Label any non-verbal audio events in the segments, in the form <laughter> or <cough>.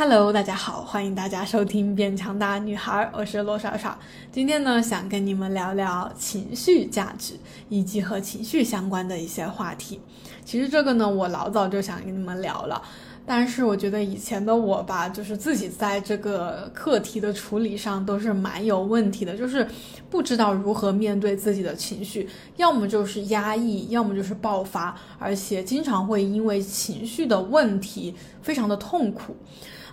Hello，大家好，欢迎大家收听《变强大女孩》，我是罗莎莎。今天呢，想跟你们聊聊情绪价值以及和情绪相关的一些话题。其实这个呢，我老早就想跟你们聊了。但是我觉得以前的我吧，就是自己在这个课题的处理上都是蛮有问题的，就是不知道如何面对自己的情绪，要么就是压抑，要么就是爆发，而且经常会因为情绪的问题非常的痛苦，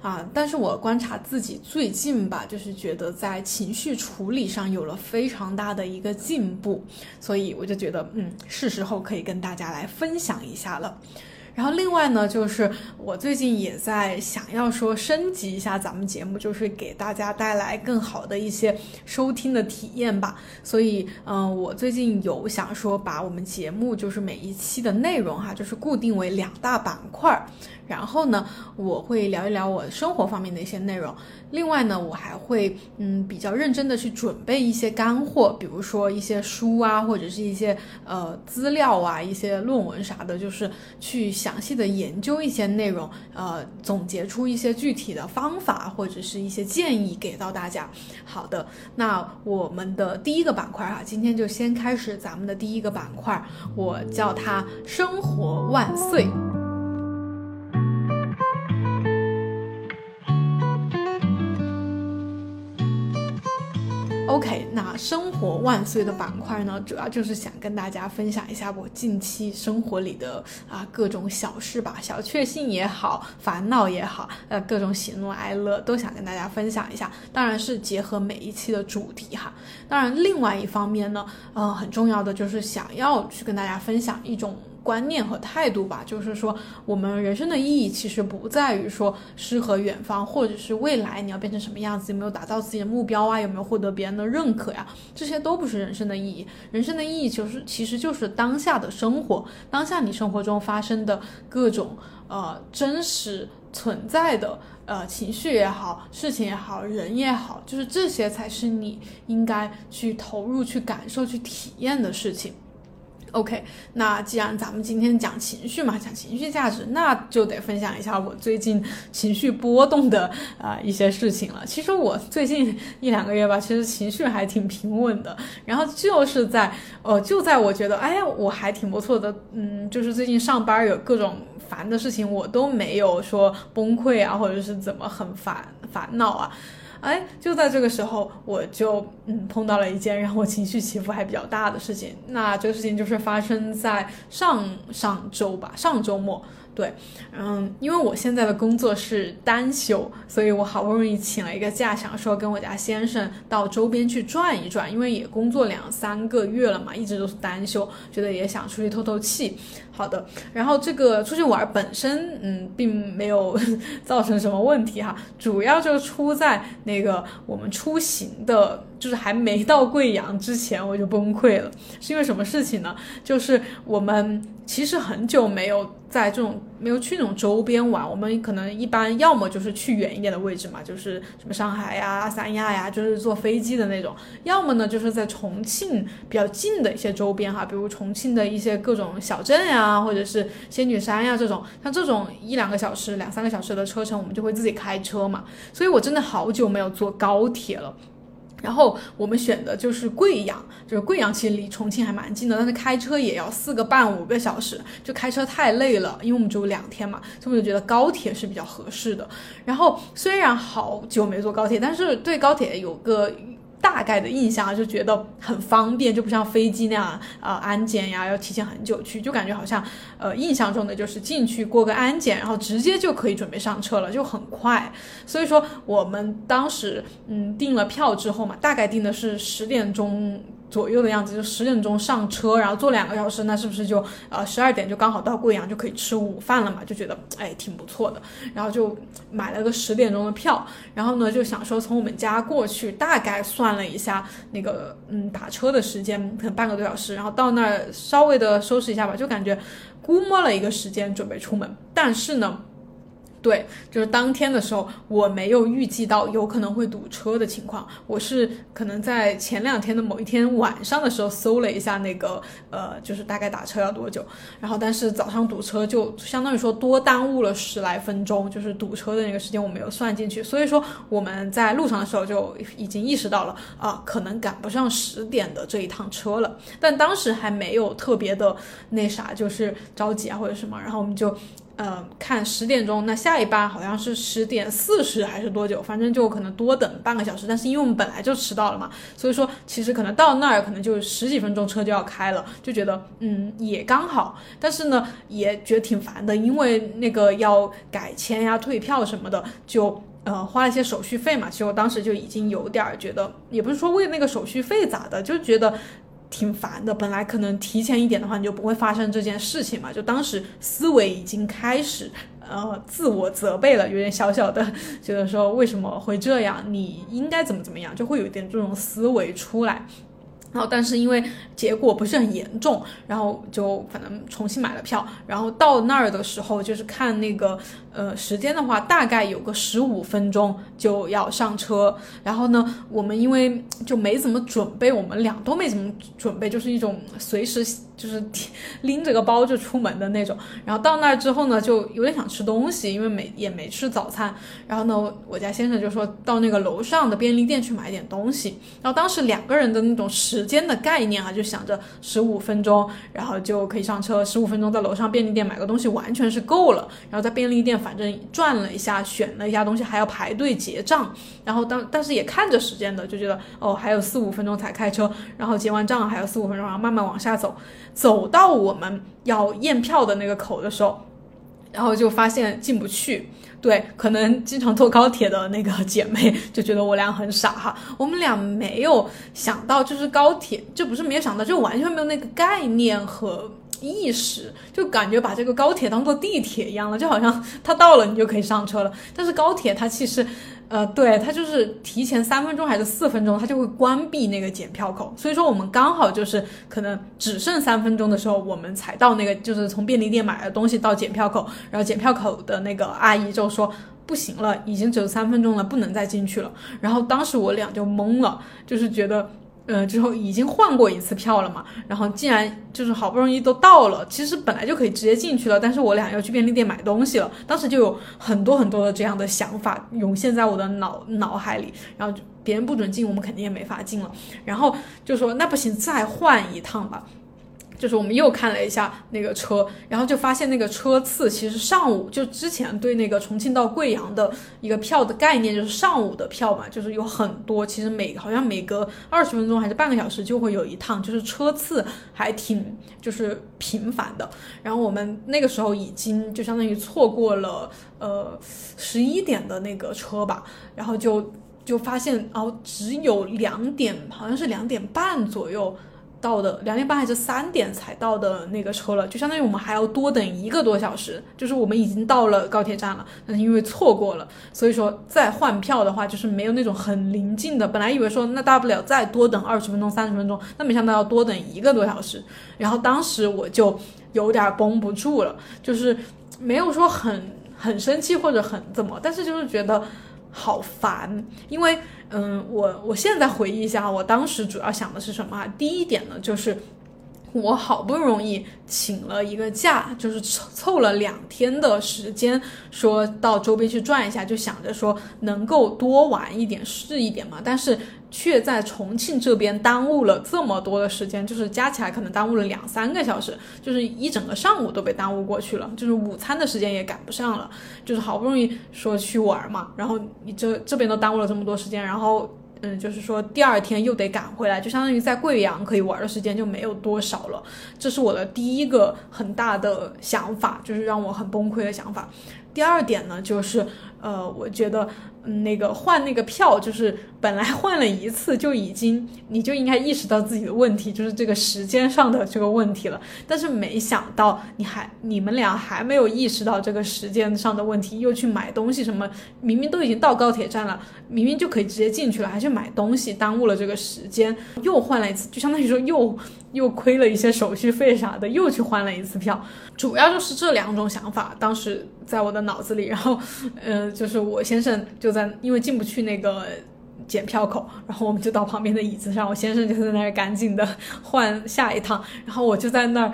啊！但是我观察自己最近吧，就是觉得在情绪处理上有了非常大的一个进步，所以我就觉得，嗯，是时候可以跟大家来分享一下了。然后另外呢，就是我最近也在想要说升级一下咱们节目，就是给大家带来更好的一些收听的体验吧。所以，嗯，我最近有想说把我们节目就是每一期的内容哈，就是固定为两大板块儿。然后呢，我会聊一聊我生活方面的一些内容。另外呢，我还会嗯比较认真的去准备一些干货，比如说一些书啊，或者是一些呃资料啊，一些论文啥的，就是去详细的研究一些内容，呃，总结出一些具体的方法或者是一些建议给到大家。好的，那我们的第一个板块哈，今天就先开始咱们的第一个板块，我叫它“生活万岁”。OK，那生活万岁的板块呢，主要就是想跟大家分享一下我近期生活里的啊各种小事吧，小确幸也好，烦恼也好，呃各种喜怒哀乐都想跟大家分享一下。当然是结合每一期的主题哈。当然，另外一方面呢，呃很重要的就是想要去跟大家分享一种。观念和态度吧，就是说，我们人生的意义其实不在于说诗和远方，或者是未来你要变成什么样子，有没有达到自己的目标啊，有没有获得别人的认可呀，这些都不是人生的意义。人生的意义就是其实就是当下的生活，当下你生活中发生的各种呃真实存在的呃情绪也好，事情也好，人也好，就是这些才是你应该去投入、去感受、去体验的事情。OK，那既然咱们今天讲情绪嘛，讲情绪价值，那就得分享一下我最近情绪波动的啊一些事情了。其实我最近一两个月吧，其实情绪还挺平稳的。然后就是在呃，就在我觉得哎呀，我还挺不错的，嗯，就是最近上班有各种烦的事情，我都没有说崩溃啊，或者是怎么很烦烦恼啊。哎，就在这个时候，我就嗯碰到了一件让我情绪起伏还比较大的事情。那这个事情就是发生在上上周吧，上周末。对，嗯，因为我现在的工作是单休，所以我好不容易请了一个假，想说跟我家先生到周边去转一转，因为也工作两三个月了嘛，一直都是单休，觉得也想出去透透气。好的，然后这个出去玩本身，嗯，并没有 <laughs> 造成什么问题哈，主要就出在那个我们出行的，就是还没到贵阳之前我就崩溃了，是因为什么事情呢？就是我们。其实很久没有在这种没有去那种周边玩，我们可能一般要么就是去远一点的位置嘛，就是什么上海呀、三亚呀，就是坐飞机的那种；要么呢就是在重庆比较近的一些周边哈，比如重庆的一些各种小镇呀，或者是仙女山呀这种。像这种一两个小时、两三个小时的车程，我们就会自己开车嘛。所以我真的好久没有坐高铁了。然后我们选的就是贵阳，就是贵阳其实离重庆还蛮近的，但是开车也要四个半五个小时，就开车太累了，因为我们只有两天嘛，所以我就觉得高铁是比较合适的。然后虽然好久没坐高铁，但是对高铁有个。大概的印象就觉得很方便，就不像飞机那样啊，安检呀要提前很久去，就感觉好像呃印象中的就是进去过个安检，然后直接就可以准备上车了，就很快。所以说我们当时嗯订了票之后嘛，大概订的是十点钟。左右的样子，就十点钟上车，然后坐两个小时，那是不是就呃十二点就刚好到贵阳就可以吃午饭了嘛？就觉得哎挺不错的，然后就买了个十点钟的票，然后呢就想说从我们家过去，大概算了一下那个嗯打车的时间，可能半个多小时，然后到那儿稍微的收拾一下吧，就感觉估摸了一个时间准备出门，但是呢。对，就是当天的时候，我没有预计到有可能会堵车的情况。我是可能在前两天的某一天晚上的时候搜了一下那个，呃，就是大概打车要多久。然后，但是早上堵车就相当于说多耽误了十来分钟，就是堵车的那个时间我没有算进去。所以说我们在路上的时候就已经意识到了啊，可能赶不上十点的这一趟车了。但当时还没有特别的那啥，就是着急啊或者什么。然后我们就。呃，看十点钟，那下一班好像是十点四十还是多久？反正就可能多等半个小时。但是因为我们本来就迟到了嘛，所以说其实可能到那儿可能就十几分钟车就要开了，就觉得嗯也刚好。但是呢，也觉得挺烦的，因为那个要改签呀、退票什么的，就呃花了一些手续费嘛。其实我当时就已经有点觉得，也不是说为那个手续费咋的，就觉得。挺烦的，本来可能提前一点的话，你就不会发生这件事情嘛。就当时思维已经开始，呃，自我责备了，有点小小的觉得说为什么会这样，你应该怎么怎么样，就会有点这种思维出来。然后，但是因为结果不是很严重，然后就反正重新买了票。然后到那儿的时候，就是看那个呃时间的话，大概有个十五分钟就要上车。然后呢，我们因为就没怎么准备，我们俩都没怎么准备，就是一种随时就是拎着个包就出门的那种。然后到那儿之后呢，就有点想吃东西，因为没也没吃早餐。然后呢，我家先生就说到那个楼上的便利店去买点东西。然后当时两个人的那种时间的概念啊，就想着十五分钟，然后就可以上车。十五分钟在楼上便利店买个东西完全是够了。然后在便利店反正转了一下，选了一下东西，还要排队结账。然后当但是也看着时间的，就觉得哦还有四五分钟才开车，然后结完账还有四五分钟，然后慢慢往下走。走到我们要验票的那个口的时候，然后就发现进不去。对，可能经常坐高铁的那个姐妹就觉得我俩很傻哈。我们俩没有想到，就是高铁，就不是没有想到，就完全没有那个概念和意识，就感觉把这个高铁当做地铁一样了，就好像它到了你就可以上车了。但是高铁它其实。呃，对，它就是提前三分钟还是四分钟，它就会关闭那个检票口。所以说我们刚好就是可能只剩三分钟的时候，我们才到那个就是从便利店买的东西到检票口，然后检票口的那个阿姨就说不行了，已经只有三分钟了，不能再进去了。然后当时我俩就懵了，就是觉得。呃，之后已经换过一次票了嘛，然后竟然就是好不容易都到了，其实本来就可以直接进去了，但是我俩要去便利店买东西了，当时就有很多很多的这样的想法涌现在我的脑脑海里，然后别人不准进，我们肯定也没法进了，然后就说那不行，再换一趟吧。就是我们又看了一下那个车，然后就发现那个车次其实上午就之前对那个重庆到贵阳的一个票的概念就是上午的票嘛，就是有很多，其实每好像每隔二十分钟还是半个小时就会有一趟，就是车次还挺就是频繁的。然后我们那个时候已经就相当于错过了呃十一点的那个车吧，然后就就发现哦只有两点，好像是两点半左右。到的两点半还是三点才到的那个车了，就相当于我们还要多等一个多小时。就是我们已经到了高铁站了，但是因为错过了，所以说再换票的话，就是没有那种很临近的。本来以为说那大不了再多等二十分钟、三十分钟，那没想到要多等一个多小时。然后当时我就有点绷不住了，就是没有说很很生气或者很怎么，但是就是觉得好烦，因为。嗯，我我现在回忆一下，我当时主要想的是什么啊？第一点呢，就是我好不容易请了一个假，就是凑凑了两天的时间，说到周边去转一下，就想着说能够多玩一点是一点嘛，但是。却在重庆这边耽误了这么多的时间，就是加起来可能耽误了两三个小时，就是一整个上午都被耽误过去了，就是午餐的时间也赶不上了，就是好不容易说去玩嘛，然后你这这边都耽误了这么多时间，然后嗯，就是说第二天又得赶回来，就相当于在贵阳可以玩的时间就没有多少了，这是我的第一个很大的想法，就是让我很崩溃的想法。第二点呢，就是呃，我觉得。那个换那个票，就是本来换了一次就已经，你就应该意识到自己的问题，就是这个时间上的这个问题了。但是没想到你还你们俩还没有意识到这个时间上的问题，又去买东西什么，明明都已经到高铁站了，明明就可以直接进去了，还去买东西，耽误了这个时间，又换了一次，就相当于说又又亏了一些手续费啥的，又去换了一次票。主要就是这两种想法，当时在我的脑子里，然后，呃，就是我先生就在，因为进不去那个检票口，然后我们就到旁边的椅子上，我先生就在那儿赶紧的换下一趟，然后我就在那儿。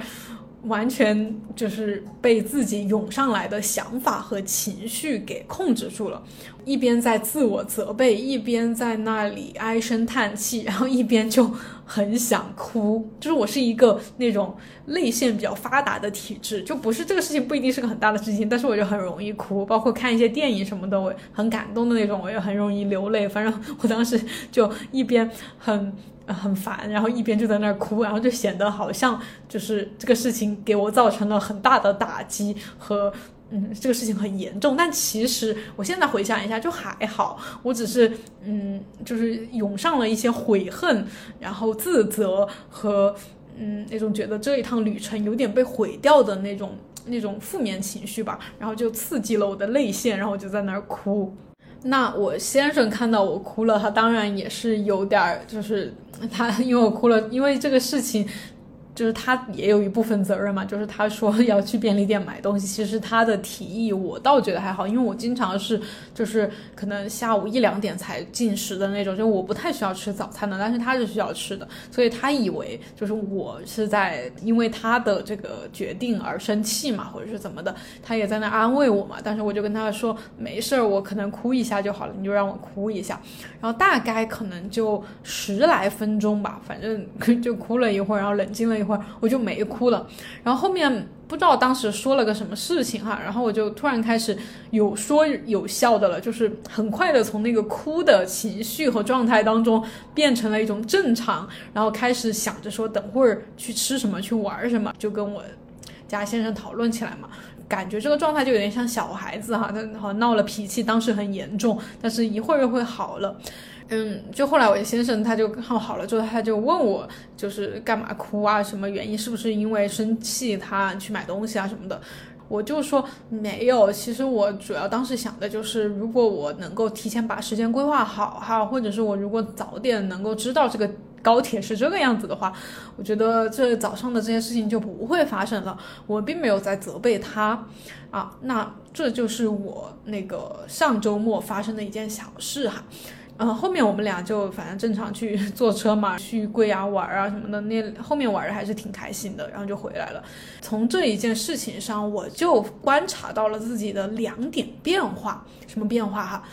完全就是被自己涌上来的想法和情绪给控制住了，一边在自我责备，一边在那里唉声叹气，然后一边就很想哭。就是我是一个那种泪腺比较发达的体质，就不是这个事情不一定是个很大的事情，但是我就很容易哭，包括看一些电影什么的，我很感动的那种，我也很容易流泪。反正我当时就一边很。很烦，然后一边就在那儿哭，然后就显得好像就是这个事情给我造成了很大的打击和嗯，这个事情很严重。但其实我现在回想一下，就还好，我只是嗯，就是涌上了一些悔恨，然后自责和嗯那种觉得这一趟旅程有点被毁掉的那种那种负面情绪吧，然后就刺激了我的泪腺，然后我就在那儿哭。那我先生看到我哭了，他当然也是有点儿，就是他因为我哭了，因为这个事情。就是他也有一部分责任嘛，就是他说要去便利店买东西，其实他的提议我倒觉得还好，因为我经常是就是可能下午一两点才进食的那种，就我不太需要吃早餐的，但是他是需要吃的，所以他以为就是我是在因为他的这个决定而生气嘛，或者是怎么的，他也在那安慰我嘛，但是我就跟他说没事儿，我可能哭一下就好了，你就让我哭一下，然后大概可能就十来分钟吧，反正 <laughs> 就哭了一会儿，然后冷静了。一会儿我就没哭了，然后后面不知道当时说了个什么事情哈，然后我就突然开始有说有笑的了，就是很快的从那个哭的情绪和状态当中变成了一种正常，然后开始想着说等会儿去吃什么去玩什么，就跟我家先生讨论起来嘛，感觉这个状态就有点像小孩子哈，他好像闹了脾气，当时很严重，但是一会儿又会好了。嗯，就后来我先生他就看好了之后，他就问我，就是干嘛哭啊？什么原因？是不是因为生气他去买东西啊什么的？我就说没有，其实我主要当时想的就是，如果我能够提前把时间规划好哈，或者是我如果早点能够知道这个高铁是这个样子的话，我觉得这早上的这些事情就不会发生了。我并没有在责备他啊，那这就是我那个上周末发生的一件小事哈。嗯，后面我们俩就反正正常去 <laughs> 坐车嘛，<laughs> 去贵阳玩啊什么的。那后面玩的还是挺开心的，然后就回来了。从这一件事情上，我就观察到了自己的两点变化。什么变化哈？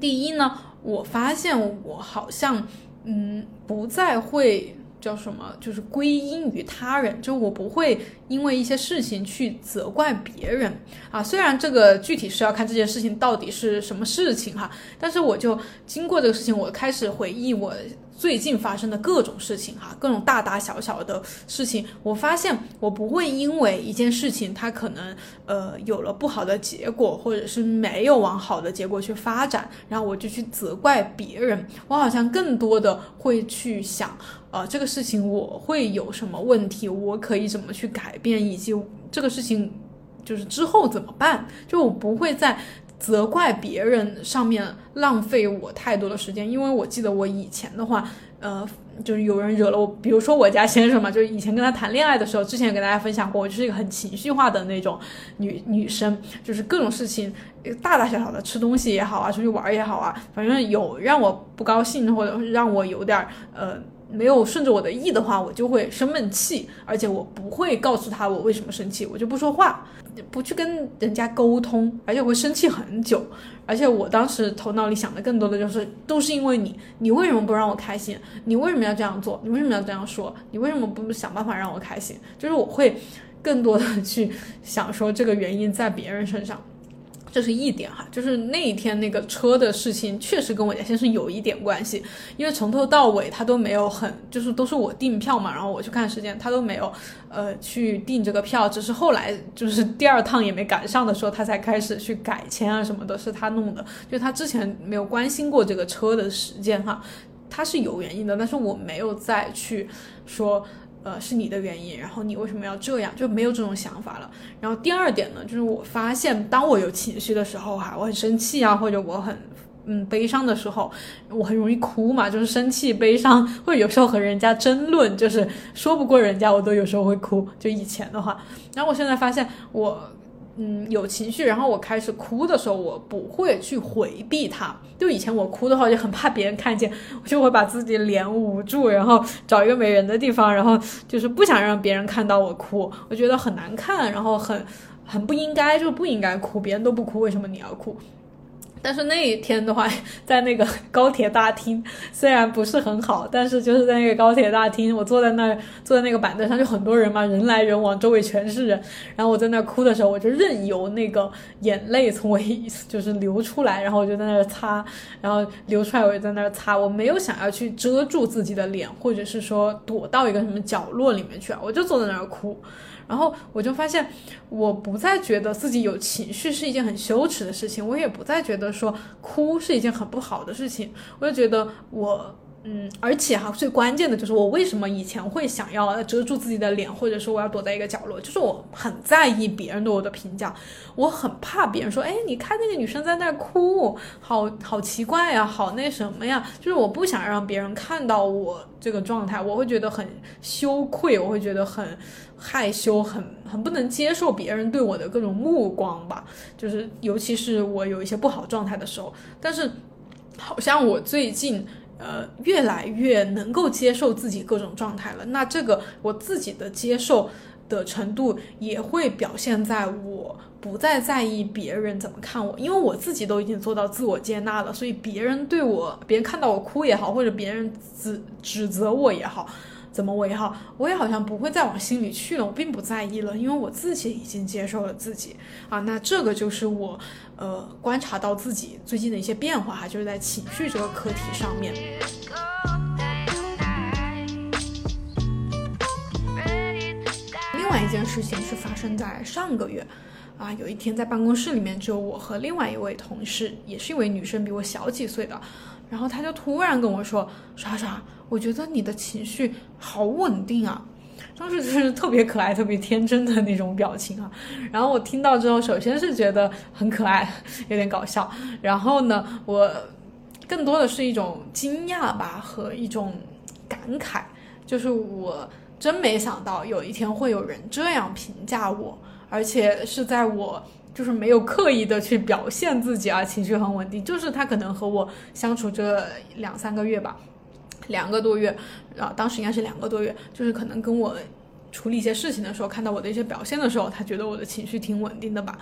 第一呢，我发现我好像嗯不再会。叫什么？就是归因于他人，就我不会因为一些事情去责怪别人啊。虽然这个具体是要看这件事情到底是什么事情哈，但是我就经过这个事情，我开始回忆我。最近发生的各种事情，哈，各种大大小小的事情，我发现我不会因为一件事情它可能呃有了不好的结果，或者是没有往好的结果去发展，然后我就去责怪别人。我好像更多的会去想，呃，这个事情我会有什么问题，我可以怎么去改变，以及这个事情就是之后怎么办。就我不会在。责怪别人上面浪费我太多的时间，因为我记得我以前的话，呃，就是有人惹了我，比如说我家先生嘛，就是以前跟他谈恋爱的时候，之前也跟大家分享过，我就是一个很情绪化的那种女女生，就是各种事情大大小小的，吃东西也好啊，出去玩也好啊，反正有让我不高兴或者让我有点呃。没有顺着我的意的话，我就会生闷气，而且我不会告诉他我为什么生气，我就不说话，不去跟人家沟通，而且我会生气很久。而且我当时头脑里想的更多的就是，都是因为你，你为什么不让我开心？你为什么要这样做？你为什么要这样说？你为什么不想办法让我开心？就是我会更多的去想说这个原因在别人身上。这是一点哈，就是那一天那个车的事情，确实跟我家先生有一点关系，因为从头到尾他都没有很，就是都是我订票嘛，然后我去看时间，他都没有，呃，去订这个票，只是后来就是第二趟也没赶上的时候，他才开始去改签啊什么的，是他弄的，就他之前没有关心过这个车的时间哈，他是有原因的，但是我没有再去说。呃，是你的原因，然后你为什么要这样，就没有这种想法了。然后第二点呢，就是我发现，当我有情绪的时候，哈，我很生气啊，或者我很嗯悲伤的时候，我很容易哭嘛，就是生气、悲伤，或者有时候和人家争论，就是说不过人家，我都有时候会哭。就以前的话，然后我现在发现我。嗯，有情绪，然后我开始哭的时候，我不会去回避它。就以前我哭的话，就很怕别人看见，我就会把自己脸捂住，然后找一个没人的地方，然后就是不想让别人看到我哭，我觉得很难看，然后很很不应该，就不应该哭，别人都不哭，为什么你要哭？但是那一天的话，<laughs> 在那个高铁大厅，<laughs> 虽然不是很好，但是就是在那个高铁大厅，我坐在那儿，坐在那个板凳上，就很多人嘛，人来人往，周围全是人。然后我在那儿哭的时候，我就任由那个眼泪从我就是流出来，然后我就在那儿擦，然后流出来我就在那儿擦，我没有想要去遮住自己的脸，或者是说躲到一个什么角落里面去，我就坐在那儿哭。然后我就发现，我不再觉得自己有情绪是一件很羞耻的事情，我也不再觉得说哭是一件很不好的事情，我就觉得我。嗯，而且哈，最关键的就是我为什么以前会想要遮住自己的脸，或者说我要躲在一个角落，就是我很在意别人对我的评价，我很怕别人说，哎，你看那个女生在那哭，好好奇怪呀，好那什么呀，就是我不想让别人看到我这个状态，我会觉得很羞愧，我会觉得很害羞，很很不能接受别人对我的各种目光吧，就是尤其是我有一些不好状态的时候，但是好像我最近。呃，越来越能够接受自己各种状态了。那这个我自己的接受的程度也会表现在我不再在意别人怎么看我，因为我自己都已经做到自我接纳了，所以别人对我，别人看到我哭也好，或者别人指指责我也好。怎么我也好，<laughs> 我也好像不会再往心里去了，我并不在意了，因为我自己已经接受了自己啊。那这个就是我，呃，观察到自己最近的一些变化哈，就是在情绪这个课题上面。另外一件事情是发生在上个月，啊，有一天在办公室里面，只有我和另外一位同事，也是一位女生，比我小几岁的。然后他就突然跟我说：“莎莎，我觉得你的情绪好稳定啊。”当时就是特别可爱、特别天真的那种表情啊。然后我听到之后，首先是觉得很可爱，有点搞笑。然后呢，我更多的是一种惊讶吧和一种感慨，就是我真没想到有一天会有人这样评价我，而且是在我。就是没有刻意的去表现自己啊，情绪很稳定。就是他可能和我相处这两三个月吧，两个多月啊，当时应该是两个多月。就是可能跟我处理一些事情的时候，看到我的一些表现的时候，他觉得我的情绪挺稳定的吧。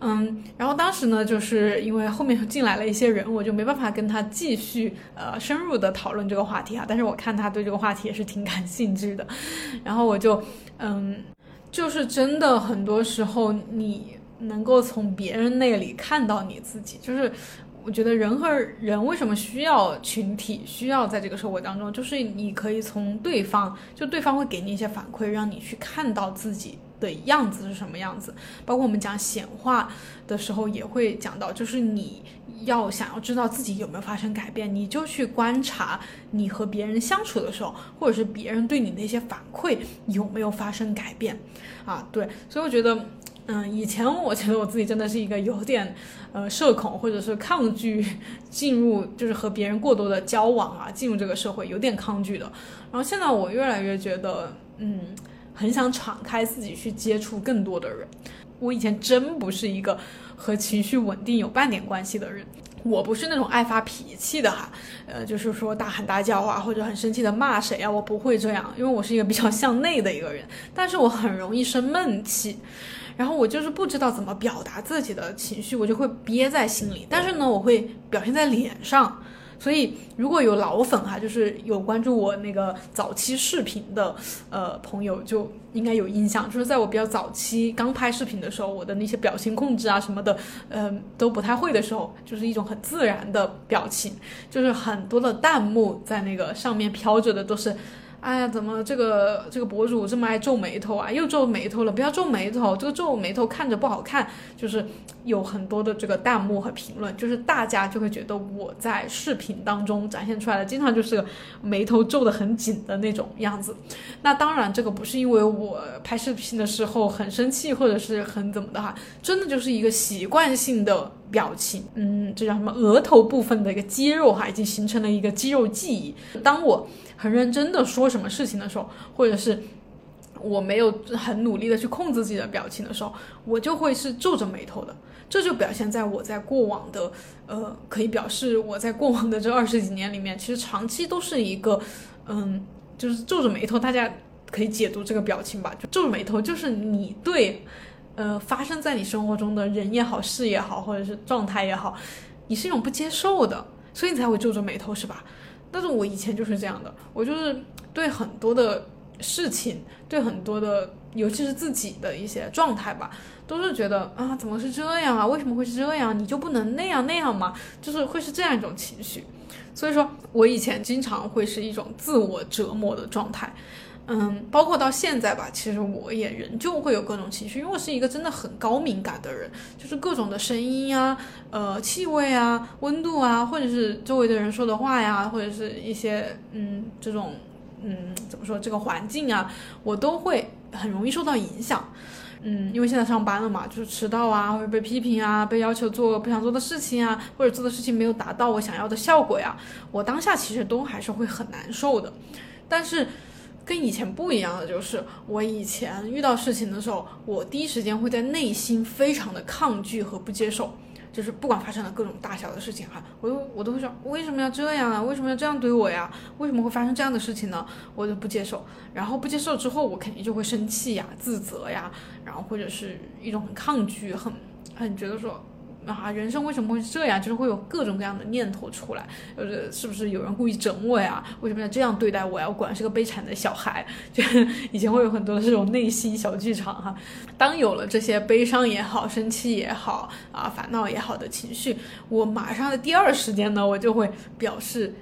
嗯，然后当时呢，就是因为后面进来了一些人，我就没办法跟他继续呃深入的讨论这个话题啊。但是我看他对这个话题也是挺感兴趣的，然后我就嗯，就是真的很多时候你。能够从别人那里看到你自己，就是我觉得人和人为什么需要群体，需要在这个社会当中，就是你可以从对方，就对方会给你一些反馈，让你去看到自己的样子是什么样子。包括我们讲显化的时候也会讲到，就是你要想要知道自己有没有发生改变，你就去观察你和别人相处的时候，或者是别人对你的一些反馈有没有发生改变啊？对，所以我觉得。嗯，以前我觉得我自己真的是一个有点，呃，社恐或者是抗拒进入，就是和别人过多的交往啊，进入这个社会有点抗拒的。然后现在我越来越觉得，嗯，很想敞开自己去接触更多的人。我以前真不是一个和情绪稳定有半点关系的人，我不是那种爱发脾气的哈，呃，就是说大喊大叫啊，或者很生气的骂谁啊，我不会这样，因为我是一个比较向内的一个人，但是我很容易生闷气。然后我就是不知道怎么表达自己的情绪，我就会憋在心里。但是呢，我会表现在脸上，所以如果有老粉哈，就是有关注我那个早期视频的呃朋友，就应该有印象，就是在我比较早期刚拍视频的时候，我的那些表情控制啊什么的，嗯，都不太会的时候，就是一种很自然的表情，就是很多的弹幕在那个上面飘着的都是。哎呀，怎么这个这个博主这么爱皱眉头啊？又皱眉头了，不要皱眉头，这个皱眉头看着不好看。就是有很多的这个弹幕和评论，就是大家就会觉得我在视频当中展现出来的，经常就是眉头皱得很紧的那种样子。那当然，这个不是因为我拍视频的时候很生气或者是很怎么的哈，真的就是一个习惯性的表情。嗯，这叫什么？额头部分的一个肌肉哈，已经形成了一个肌肉记忆。当我很认真的说什么事情的时候，或者是我没有很努力的去控制自己的表情的时候，我就会是皱着眉头的。这就表现在我在过往的，呃，可以表示我在过往的这二十几年里面，其实长期都是一个，嗯，就是皱着眉头。大家可以解读这个表情吧，就皱着眉头，就是你对，呃，发生在你生活中的人也好，事也好，或者是状态也好，你是一种不接受的，所以你才会皱着眉头，是吧？但是我以前就是这样的，我就是对很多的事情，对很多的，尤其是自己的一些状态吧，都是觉得啊，怎么是这样啊？为什么会是这样？你就不能那样那样吗？就是会是这样一种情绪。所以说我以前经常会是一种自我折磨的状态。嗯，包括到现在吧，其实我也仍旧会有各种情绪，因为我是一个真的很高敏感的人，就是各种的声音啊、呃气味啊、温度啊，或者是周围的人说的话呀，或者是一些嗯这种嗯怎么说这个环境啊，我都会很容易受到影响。嗯，因为现在上班了嘛，就是迟到啊，或者被批评啊，被要求做不想做的事情啊，或者做的事情没有达到我想要的效果呀，我当下其实都还是会很难受的，但是。跟以前不一样的就是，我以前遇到事情的时候，我第一时间会在内心非常的抗拒和不接受，就是不管发生了各种大小的事情哈，我都我都会说为什么要这样啊？为什么要这样对我呀？为什么会发生这样的事情呢？我就不接受，然后不接受之后，我肯定就会生气呀、自责呀，然后或者是一种很抗拒、很很觉得说。啊，人生为什么会这样？就是会有各种各样的念头出来，就是是不是有人故意整我呀？为什么要这样对待我呀？我果然是个悲惨的小孩，就以前会有很多的这种内心小剧场哈。当有了这些悲伤也好、生气也好、啊烦恼也好的情绪，我马上的第二时间呢，我就会表示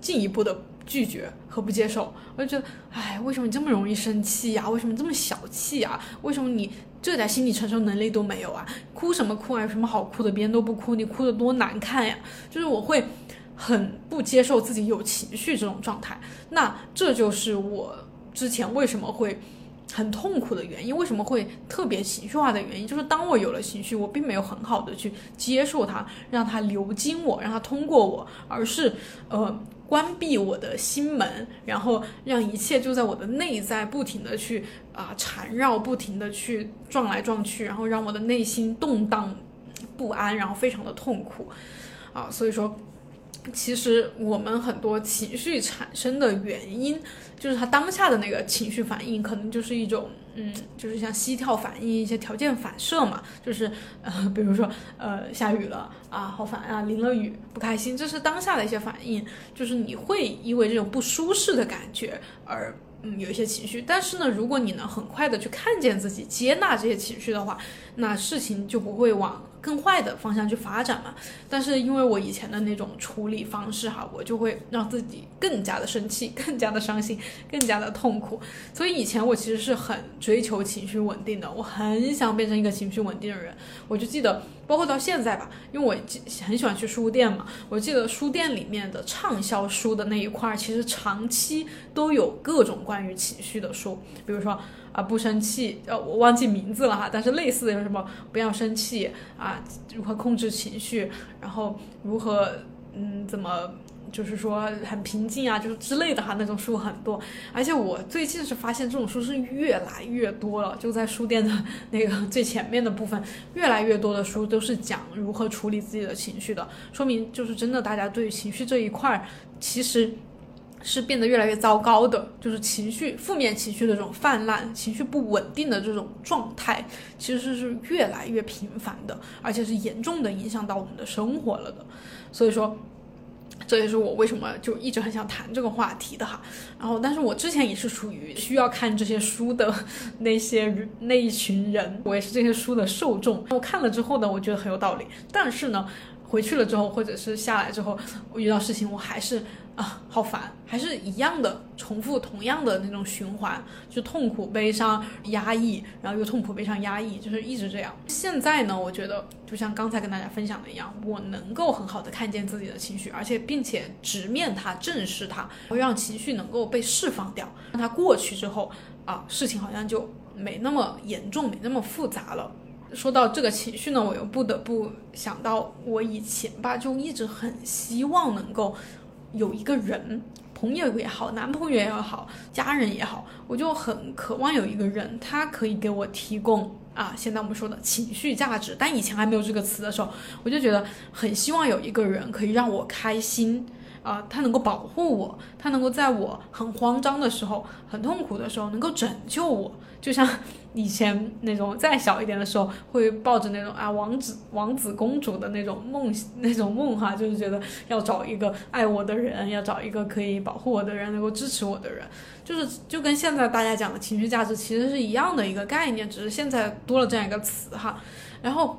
进一步的拒绝和不接受。我就觉得，哎，为什么你这么容易生气呀？为什么这么小气啊？为什么你？这点心理承受能力都没有啊！哭什么哭啊？有什么好哭的？别人都不哭，你哭的多难看呀！就是我会很不接受自己有情绪这种状态。那这就是我之前为什么会很痛苦的原因，为什么会特别情绪化的原因，就是当我有了情绪，我并没有很好的去接受它，让它流经我，让它通过我，而是呃。关闭我的心门，然后让一切就在我的内在不停的去啊缠绕，不停的去撞来撞去，然后让我的内心动荡不安，然后非常的痛苦啊。所以说，其实我们很多情绪产生的原因，就是他当下的那个情绪反应，可能就是一种。嗯，就是像膝跳反应一些条件反射嘛，就是呃，比如说呃，下雨了啊，好烦啊，淋了雨不开心，这是当下的一些反应，就是你会因为这种不舒适的感觉而嗯有一些情绪，但是呢，如果你能很快的去看见自己，接纳这些情绪的话，那事情就不会往。更坏的方向去发展嘛？但是因为我以前的那种处理方式哈，我就会让自己更加的生气，更加的伤心，更加的痛苦。所以以前我其实是很追求情绪稳定的，我很想变成一个情绪稳定的人。我就记得，包括到现在吧，因为我很喜欢去书店嘛，我记得书店里面的畅销书的那一块，其实长期都有各种关于情绪的书，比如说。啊，不生气，呃，我忘记名字了哈，但是类似的有什么，不要生气啊，如何控制情绪，然后如何，嗯，怎么，就是说很平静啊，就是之类的哈，那种书很多，而且我最近是发现这种书是越来越多了，就在书店的那个最前面的部分，越来越多的书都是讲如何处理自己的情绪的，说明就是真的，大家对情绪这一块其实。是变得越来越糟糕的，就是情绪负面情绪的这种泛滥，情绪不稳定的这种状态，其实是越来越频繁的，而且是严重的影响到我们的生活了的。所以说，这也是我为什么就一直很想谈这个话题的哈。然后，但是我之前也是属于需要看这些书的 <laughs> 那些那一群人，我也是这些书的受众。我看了之后呢，我觉得很有道理。但是呢，回去了之后，或者是下来之后，我遇到事情，我还是。啊，好烦，还是一样的，重复同样的那种循环，就痛苦、悲伤、压抑，然后又痛苦、悲伤、压抑，就是一直这样。现在呢，我觉得就像刚才跟大家分享的一样，我能够很好的看见自己的情绪，而且并且直面它、正视它，让情绪能够被释放掉，让它过去之后，啊，事情好像就没那么严重，没那么复杂了。说到这个情绪呢，我又不得不想到我以前吧，就一直很希望能够。有一个人，朋友也好，男朋友也好，家人也好，我就很渴望有一个人，他可以给我提供啊，现在我们说的情绪价值。但以前还没有这个词的时候，我就觉得很希望有一个人可以让我开心啊，他能够保护我，他能够在我很慌张的时候、很痛苦的时候能够拯救我，就像。以前那种再小一点的时候，会抱着那种啊王子王子公主的那种梦那种梦哈，就是觉得要找一个爱我的人，要找一个可以保护我的人，能够支持我的人，就是就跟现在大家讲的情绪价值其实是一样的一个概念，只是现在多了这样一个词哈。然后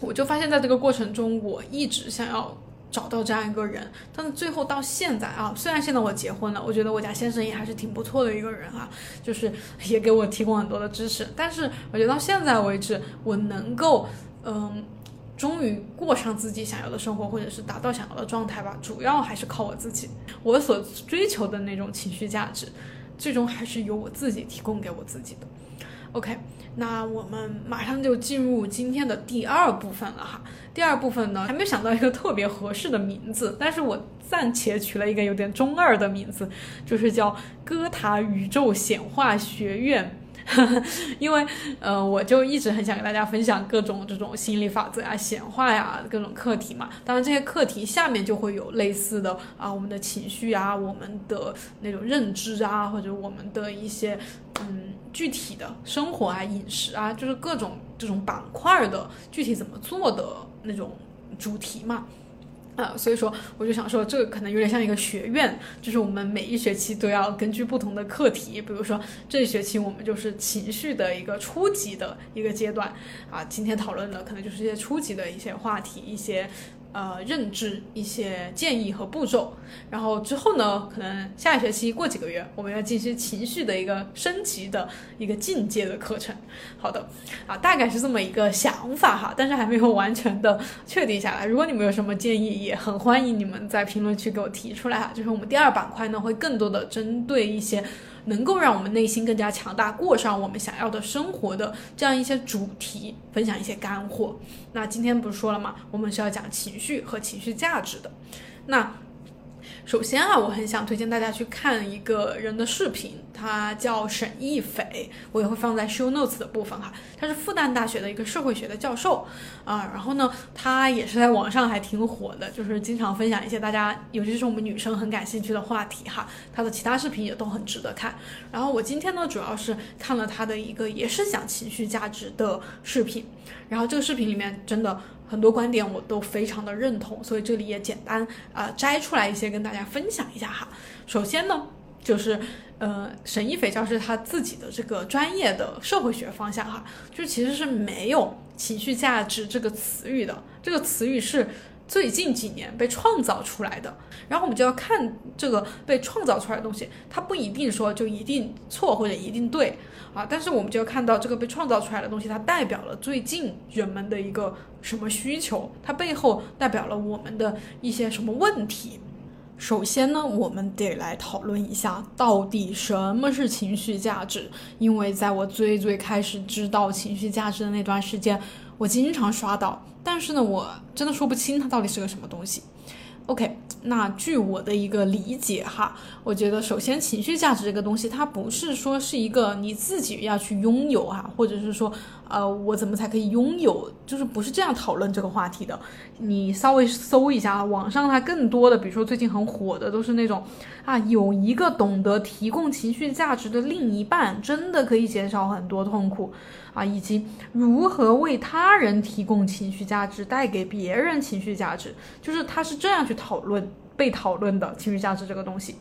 我就发现，在这个过程中，我一直想要。找到这样一个人，但是最后到现在啊，虽然现在我结婚了，我觉得我家先生也还是挺不错的一个人啊，就是也给我提供很多的支持。但是我觉得到现在为止，我能够嗯，终于过上自己想要的生活，或者是达到想要的状态吧，主要还是靠我自己。我所追求的那种情绪价值，最终还是由我自己提供给我自己的。OK，那我们马上就进入今天的第二部分了哈。第二部分呢，还没有想到一个特别合适的名字，但是我暂且取了一个有点中二的名字，就是叫哥塔宇宙显化学院。<laughs> 因为，呃，我就一直很想跟大家分享各种这种心理法则啊、显化呀各种课题嘛。当然，这些课题下面就会有类似的啊，我们的情绪啊，我们的那种认知啊，或者我们的一些嗯具体的生活啊、饮食啊，就是各种这种板块的具体怎么做的那种主题嘛。所以说我就想说，这个可能有点像一个学院，就是我们每一学期都要根据不同的课题，比如说这一学期我们就是情绪的一个初级的一个阶段，啊，今天讨论的可能就是一些初级的一些话题，一些。呃，认知一些建议和步骤，然后之后呢，可能下学期过几个月，我们要进行情绪的一个升级的一个进阶的课程。好的，啊，大概是这么一个想法哈，但是还没有完全的确定下来。如果你们有什么建议，也很欢迎你们在评论区给我提出来哈。就是我们第二板块呢，会更多的针对一些。能够让我们内心更加强大，过上我们想要的生活的这样一些主题，分享一些干货。那今天不是说了吗？我们是要讲情绪和情绪价值的。那。首先啊，我很想推荐大家去看一个人的视频，他叫沈亦斐，我也会放在 show notes 的部分哈。他是复旦大学的一个社会学的教授啊，然后呢，他也是在网上还挺火的，就是经常分享一些大家，尤其是我们女生很感兴趣的话题哈。他的其他视频也都很值得看。然后我今天呢，主要是看了他的一个也是讲情绪价值的视频，然后这个视频里面真的。很多观点我都非常的认同，所以这里也简单啊摘出来一些跟大家分享一下哈。首先呢，就是呃沈一斐教授他自己的这个专业的社会学方向哈，就其实是没有情绪价值这个词语的，这个词语是最近几年被创造出来的。然后我们就要看这个被创造出来的东西，它不一定说就一定错或者一定对。啊，但是我们就要看到这个被创造出来的东西，它代表了最近人们的一个什么需求，它背后代表了我们的一些什么问题。首先呢，我们得来讨论一下到底什么是情绪价值，因为在我最最开始知道情绪价值的那段时间，我经常刷到，但是呢，我真的说不清它到底是个什么东西。OK，那据我的一个理解哈，我觉得首先情绪价值这个东西，它不是说是一个你自己要去拥有哈，或者是说，呃，我怎么才可以拥有，就是不是这样讨论这个话题的。你稍微搜一下啊网上，它更多的，比如说最近很火的，都是那种啊，有一个懂得提供情绪价值的另一半，真的可以减少很多痛苦。啊，以及如何为他人提供情绪价值，带给别人情绪价值，就是他是这样去讨论被讨论的情绪价值这个东西。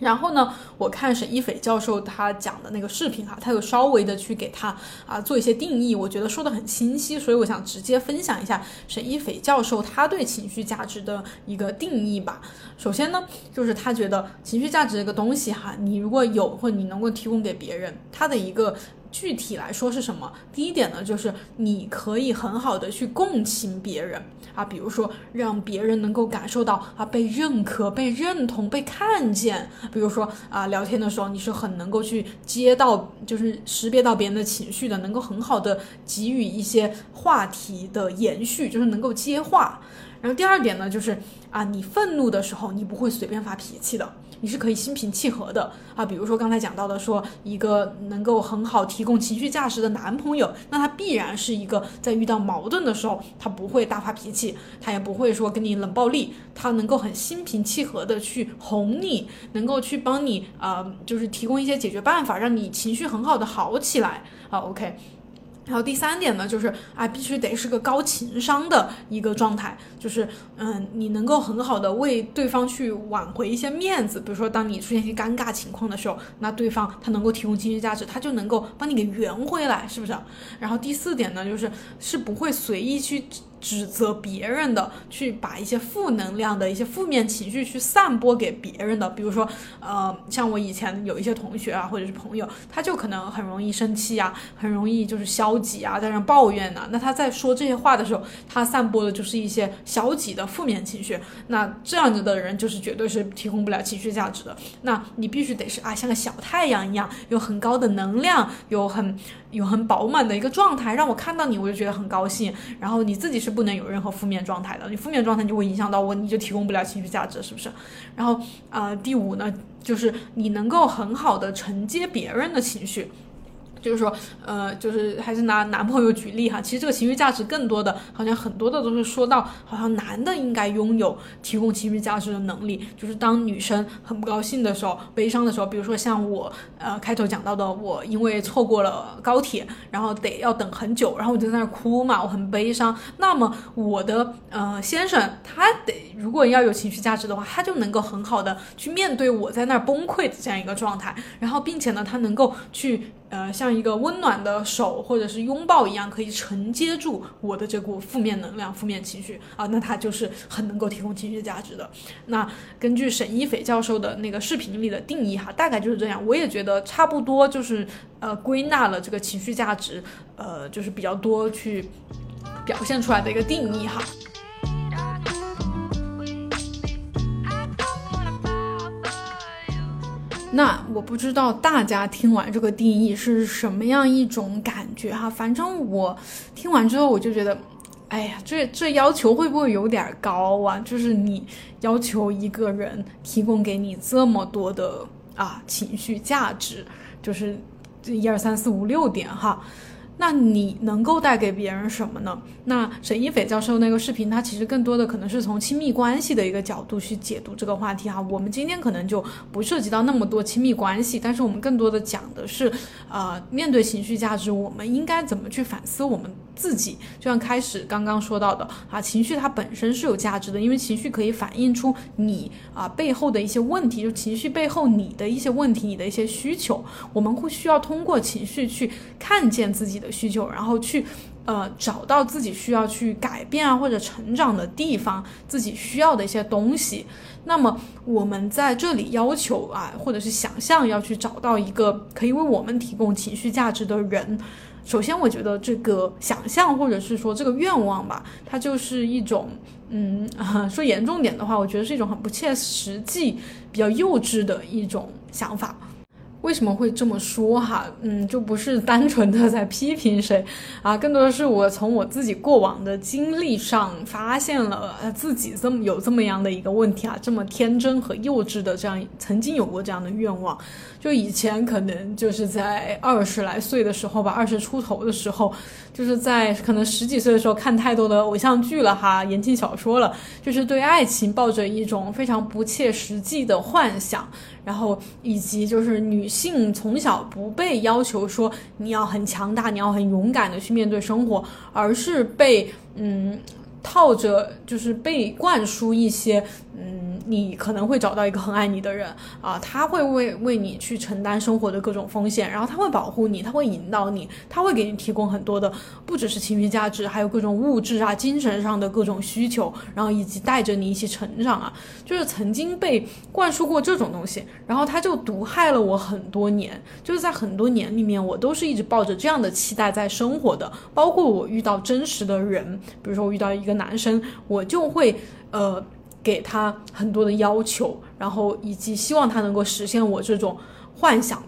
然后呢，我看沈一斐教授他讲的那个视频哈，他有稍微的去给他啊做一些定义，我觉得说的很清晰，所以我想直接分享一下沈一斐教授他对情绪价值的一个定义吧。首先呢，就是他觉得情绪价值这个东西哈，你如果有或你能够提供给别人，他的一个。具体来说是什么？第一点呢，就是你可以很好的去共情别人啊，比如说让别人能够感受到啊被认可、被认同、被看见。比如说啊，聊天的时候你是很能够去接到，就是识别到别人的情绪的，能够很好的给予一些话题的延续，就是能够接话。然后第二点呢，就是啊，你愤怒的时候你不会随便发脾气的。你是可以心平气和的啊，比如说刚才讲到的，说一个能够很好提供情绪价值的男朋友，那他必然是一个在遇到矛盾的时候，他不会大发脾气，他也不会说跟你冷暴力，他能够很心平气和的去哄你，能够去帮你啊，就是提供一些解决办法，让你情绪很好的好起来啊，OK。然后第三点呢，就是啊，必须得是个高情商的一个状态，就是嗯，你能够很好的为对方去挽回一些面子，比如说当你出现一些尴尬情况的时候，那对方他能够提供情绪价值，他就能够帮你给圆回来，是不是？然后第四点呢，就是是不会随意去。指责别人的，去把一些负能量的一些负面情绪去散播给别人的，比如说，呃，像我以前有一些同学啊，或者是朋友，他就可能很容易生气啊，很容易就是消极啊，在那抱怨呢。那他在说这些话的时候，他散播的就是一些消极的负面情绪。那这样子的人就是绝对是提供不了情绪价值的。那你必须得是啊，像个小太阳一样，有很高的能量，有很有很饱满的一个状态，让我看到你，我就觉得很高兴。然后你自己是。不能有任何负面状态的，你负面状态就会影响到我，你就提供不了情绪价值，是不是？然后，呃，第五呢，就是你能够很好的承接别人的情绪。就是说，呃，就是还是拿男朋友举例哈，其实这个情绪价值更多的，好像很多的都是说到，好像男的应该拥有提供情绪价值的能力。就是当女生很不高兴的时候、悲伤的时候，比如说像我，呃，开头讲到的，我因为错过了高铁，然后得要等很久，然后我就在那哭嘛，我很悲伤。那么我的呃先生，他得如果要有情绪价值的话，他就能够很好的去面对我在那崩溃的这样一个状态，然后并且呢，他能够去。呃，像一个温暖的手或者是拥抱一样，可以承接住我的这股负面能量、负面情绪啊，那它就是很能够提供情绪价值的。那根据沈一斐教授的那个视频里的定义哈，大概就是这样。我也觉得差不多，就是呃归纳了这个情绪价值，呃，就是比较多去表现出来的一个定义哈。那我不知道大家听完这个定义是什么样一种感觉哈，反正我听完之后我就觉得，哎呀，这这要求会不会有点高啊？就是你要求一个人提供给你这么多的啊情绪价值，就是这一二三四五六点哈。那你能够带给别人什么呢？那沈一斐教授那个视频，他其实更多的可能是从亲密关系的一个角度去解读这个话题哈。我们今天可能就不涉及到那么多亲密关系，但是我们更多的讲的是，呃，面对情绪价值，我们应该怎么去反思我们自己。就像开始刚刚说到的啊，情绪它本身是有价值的，因为情绪可以反映出你啊背后的一些问题，就情绪背后你的一些问题，你的一些需求，我们会需要通过情绪去看见自己的。需求，然后去，呃，找到自己需要去改变啊或者成长的地方，自己需要的一些东西。那么我们在这里要求啊，或者是想象要去找到一个可以为我们提供情绪价值的人。首先，我觉得这个想象或者是说这个愿望吧，它就是一种，嗯，<laughs> 说严重点的话，我觉得是一种很不切实际、比较幼稚的一种想法。为什么会这么说哈？嗯，就不是单纯的在批评谁啊，更多的是我从我自己过往的经历上发现了自己这么有这么样的一个问题啊，这么天真和幼稚的这样曾经有过这样的愿望，就以前可能就是在二十来岁的时候吧，二十出头的时候，就是在可能十几岁的时候看太多的偶像剧了哈，言情小说了，就是对爱情抱着一种非常不切实际的幻想。然后以及就是女性从小不被要求说你要很强大，你要很勇敢的去面对生活，而是被嗯套着就是被灌输一些，嗯，你可能会找到一个很爱你的人啊，他会为为你去承担生活的各种风险，然后他会保护你，他会引导你，他会给你提供很多的，不只是情绪价值，还有各种物质啊、精神上的各种需求，然后以及带着你一起成长啊，就是曾经被灌输过这种东西，然后他就毒害了我很多年，就是在很多年里面，我都是一直抱着这样的期待在生活的，包括我遇到真实的人，比如说我遇到一个。男生，我就会呃给他很多的要求，然后以及希望他能够实现我这种幻想。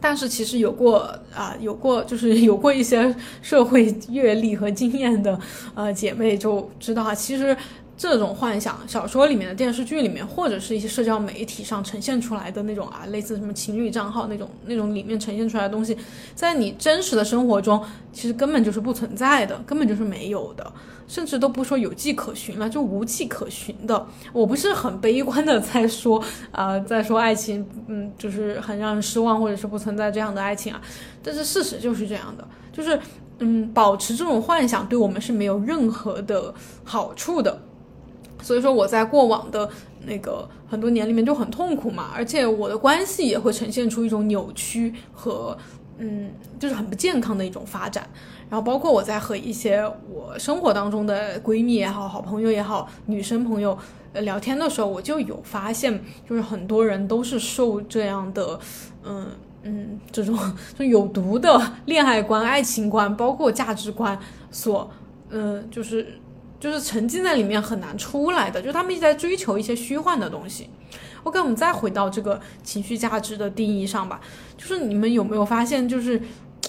但是其实有过啊，有过就是 <laughs> 有过一些社会阅历和经验的呃姐妹就知道啊，其实。这种幻想，小说里面的电视剧里面，或者是一些社交媒体上呈现出来的那种啊，类似什么情侣账号那种那种里面呈现出来的东西，在你真实的生活中，其实根本就是不存在的，根本就是没有的，甚至都不说有迹可循了，就无迹可循的。我不是很悲观的在说啊，在说爱情，嗯，就是很让人失望，或者是不存在这样的爱情啊。但是事实就是这样的，就是嗯，保持这种幻想对我们是没有任何的好处的。所以说我在过往的那个很多年里面就很痛苦嘛，而且我的关系也会呈现出一种扭曲和嗯，就是很不健康的一种发展。然后包括我在和一些我生活当中的闺蜜也好、好朋友也好、女生朋友呃聊天的时候，我就有发现，就是很多人都是受这样的嗯嗯这种就有毒的恋爱观、爱情观，包括价值观所嗯就是。就是沉浸在里面很难出来的，就他们一直在追求一些虚幻的东西。OK，我们再回到这个情绪价值的定义上吧。就是你们有没有发现，就是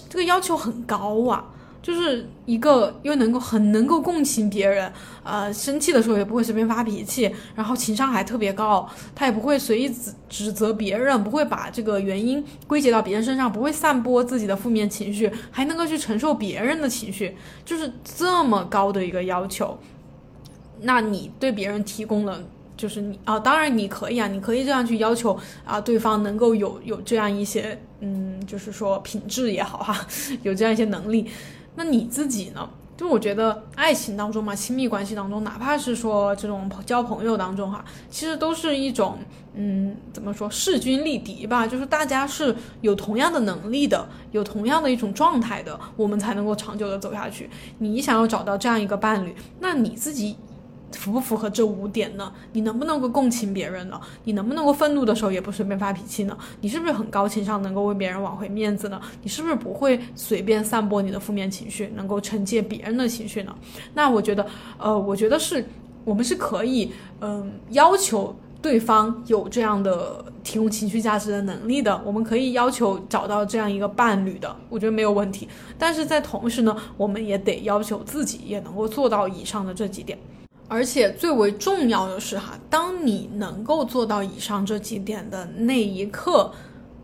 这个要求很高啊？就是一个又能够很能够共情别人，呃，生气的时候也不会随便发脾气，然后情商还特别高，他也不会随意指指责别人，不会把这个原因归结到别人身上，不会散播自己的负面情绪，还能够去承受别人的情绪，就是这么高的一个要求。那你对别人提供了，就是你啊，当然你可以啊，你可以这样去要求啊，对方能够有有这样一些，嗯，就是说品质也好哈，有这样一些能力。那你自己呢？就我觉得爱情当中嘛，亲密关系当中，哪怕是说这种交朋友当中哈，其实都是一种嗯，怎么说势均力敌吧？就是大家是有同样的能力的，有同样的一种状态的，我们才能够长久的走下去。你想要找到这样一个伴侣，那你自己。符不符合这五点呢？你能不能够共情别人呢？你能不能够愤怒的时候也不随便发脾气呢？你是不是很高情商，能够为别人挽回面子呢？你是不是不会随便散播你的负面情绪，能够承接别人的情绪呢？那我觉得，呃，我觉得是我们是可以，嗯，要求对方有这样的提供情绪价值的能力的。我们可以要求找到这样一个伴侣的，我觉得没有问题。但是在同时呢，我们也得要求自己也能够做到以上的这几点。而且最为重要的是哈，当你能够做到以上这几点的那一刻，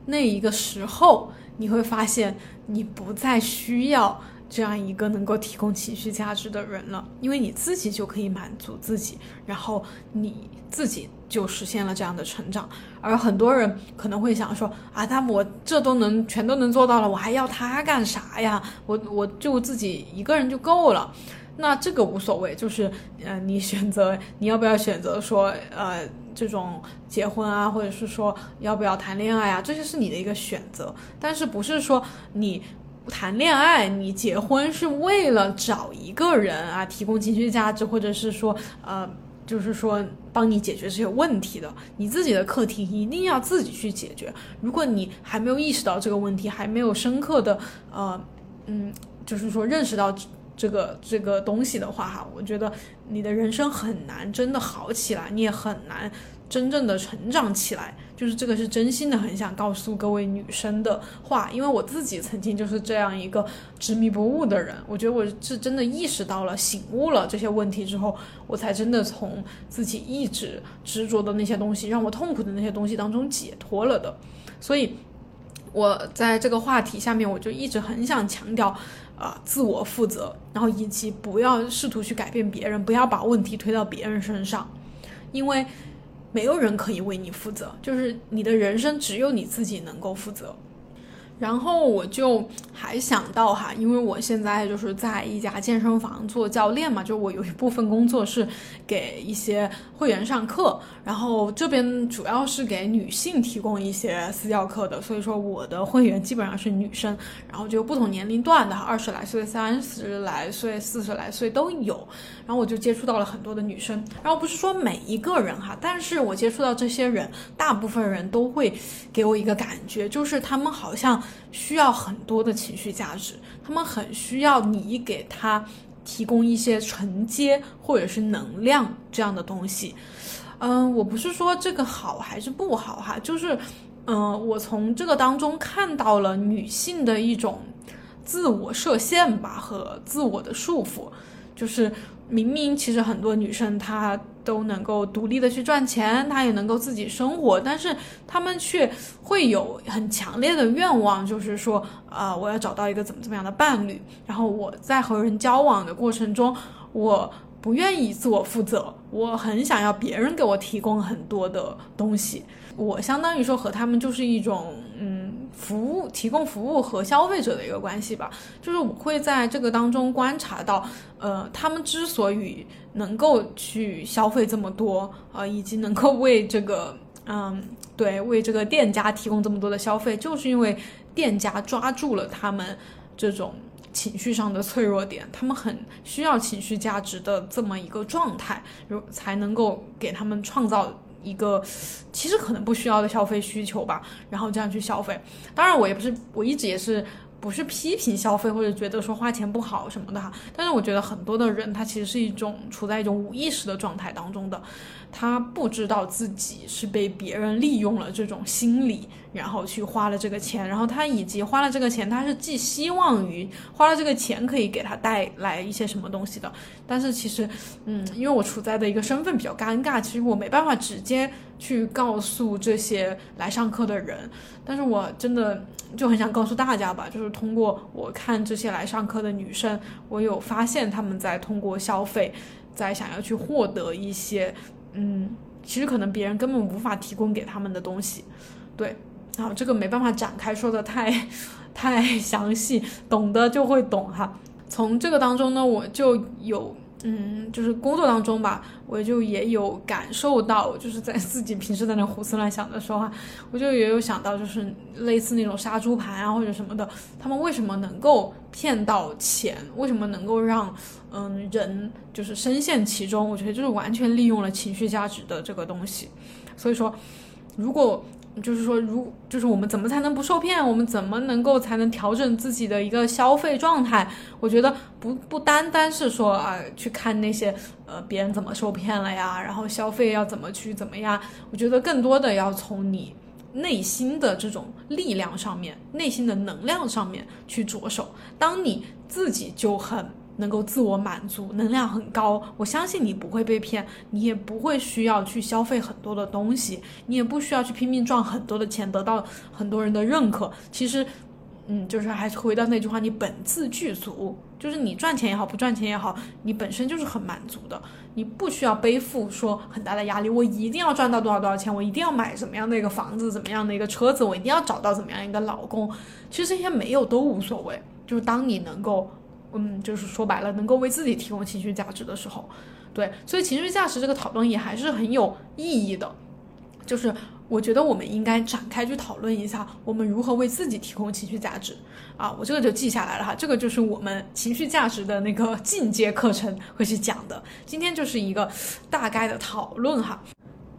那一个时候，你会发现你不再需要这样一个能够提供情绪价值的人了，因为你自己就可以满足自己，然后你自己就实现了这样的成长。而很多人可能会想说啊，那我这都能全都能做到了，我还要他干啥呀？我我就自己一个人就够了。那这个无所谓，就是，呃，你选择你要不要选择说，呃，这种结婚啊，或者是说要不要谈恋爱啊，这些是你的一个选择，但是不是说你谈恋爱、你结婚是为了找一个人啊，提供情绪价值，或者是说，呃，就是说帮你解决这些问题的，你自己的课题一定要自己去解决。如果你还没有意识到这个问题，还没有深刻的，呃，嗯，就是说认识到。这个这个东西的话哈，我觉得你的人生很难真的好起来，你也很难真正的成长起来。就是这个是真心的很想告诉各位女生的话，因为我自己曾经就是这样一个执迷不悟的人。我觉得我是真的意识到了、醒悟了这些问题之后，我才真的从自己一直执着的那些东西、让我痛苦的那些东西当中解脱了的。所以，我在这个话题下面，我就一直很想强调。啊，自我负责，然后以及不要试图去改变别人，不要把问题推到别人身上，因为没有人可以为你负责，就是你的人生只有你自己能够负责。然后我就还想到哈，因为我现在就是在一家健身房做教练嘛，就我有一部分工作是给一些会员上课，然后这边主要是给女性提供一些私教课的，所以说我的会员基本上是女生，然后就不同年龄段的，二十来岁、三十来岁、四十来岁都有，然后我就接触到了很多的女生，然后不是说每一个人哈，但是我接触到这些人，大部分人都会给我一个感觉，就是他们好像。需要很多的情绪价值，他们很需要你给他提供一些承接或者是能量这样的东西。嗯，我不是说这个好还是不好哈，就是，嗯，我从这个当中看到了女性的一种自我设限吧和自我的束缚，就是。明明其实很多女生她都能够独立的去赚钱，她也能够自己生活，但是她们却会有很强烈的愿望，就是说，呃，我要找到一个怎么怎么样的伴侣，然后我在和人交往的过程中，我不愿意自我负责，我很想要别人给我提供很多的东西，我相当于说和他们就是一种，嗯。服务提供服务和消费者的一个关系吧，就是我会在这个当中观察到，呃，他们之所以能够去消费这么多，呃，以及能够为这个，嗯，对，为这个店家提供这么多的消费，就是因为店家抓住了他们这种情绪上的脆弱点，他们很需要情绪价值的这么一个状态，如才能够给他们创造。一个其实可能不需要的消费需求吧，然后这样去消费。当然，我也不是，我一直也是不是批评消费或者觉得说花钱不好什么的哈。但是我觉得很多的人他其实是一种处在一种无意识的状态当中的。他不知道自己是被别人利用了这种心理，然后去花了这个钱，然后他以及花了这个钱，他是寄希望于花了这个钱可以给他带来一些什么东西的。但是其实，嗯，因为我处在的一个身份比较尴尬，其实我没办法直接去告诉这些来上课的人。但是我真的就很想告诉大家吧，就是通过我看这些来上课的女生，我有发现他们在通过消费，在想要去获得一些。嗯，其实可能别人根本无法提供给他们的东西，对，然后这个没办法展开说的太，<laughs> 太详细，懂的就会懂哈。从这个当中呢，我就有。嗯，就是工作当中吧，我就也有感受到，就是在自己平时在那胡思乱想的时候啊，我就也有想到，就是类似那种杀猪盘啊或者什么的，他们为什么能够骗到钱？为什么能够让嗯人就是深陷其中？我觉得就是完全利用了情绪价值的这个东西。所以说，如果就是说，如就是我们怎么才能不受骗？我们怎么能够才能调整自己的一个消费状态？我觉得不不单单是说啊，去看那些呃别人怎么受骗了呀，然后消费要怎么去怎么样？我觉得更多的要从你内心的这种力量上面、内心的能量上面去着手。当你自己就很。能够自我满足，能量很高，我相信你不会被骗，你也不会需要去消费很多的东西，你也不需要去拼命赚很多的钱，得到很多人的认可。其实，嗯，就是还是回到那句话，你本自具足，就是你赚钱也好，不赚钱也好，你本身就是很满足的，你不需要背负说很大的压力，我一定要赚到多少多少钱，我一定要买怎么样的一个房子，怎么样的一个车子，我一定要找到怎么样一个老公。其实这些没有都无所谓，就是当你能够。嗯，就是说白了，能够为自己提供情绪价值的时候，对，所以情绪价值这个讨论也还是很有意义的。就是我觉得我们应该展开去讨论一下，我们如何为自己提供情绪价值啊。我这个就记下来了哈，这个就是我们情绪价值的那个 <laughs> 进阶课程会去讲的。今天就是一个大概的讨论哈。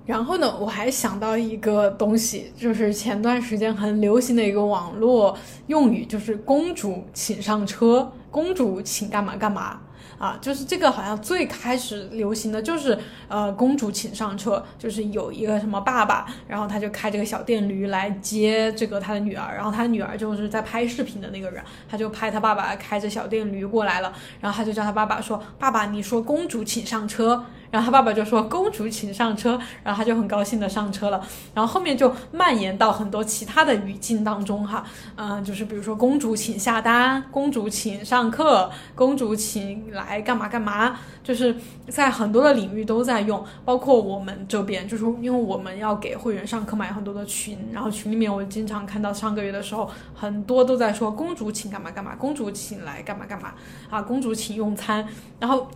然后呢，我还想到一个东西，就是前段时间很流行的一个网络用语，就是“公主请上车”。公主请干嘛干嘛啊？就是这个好像最开始流行的就是呃，公主请上车，就是有一个什么爸爸，然后他就开这个小电驴来接这个他的女儿，然后他女儿就是在拍视频的那个人，他就拍他爸爸开着小电驴过来了，然后他就叫他爸爸说：“爸爸，你说公主请上车。”然后他爸爸就说公主请上车，然后他就很高兴的上车了，然后后面就蔓延到很多其他的语境当中哈，嗯，就是比如说公主请下单，公主请上课，公主请来干嘛干嘛，就是在很多的领域都在用，包括我们这边，就是因为我们要给会员上课嘛，有很多的群，然后群里面我经常看到上个月的时候，很多都在说公主请干嘛干嘛，公主请来干嘛干嘛。啊，公主请用餐，然后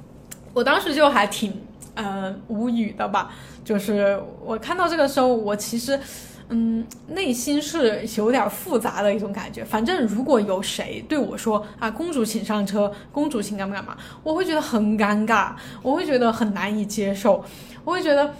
我当时就还挺。嗯，无语的吧？就是我看到这个时候，我其实，嗯，内心是有点复杂的一种感觉。反正如果有谁对我说啊，公主请上车，公主请干嘛干嘛，我会觉得很尴尬，我会觉得很难以接受，我会觉得。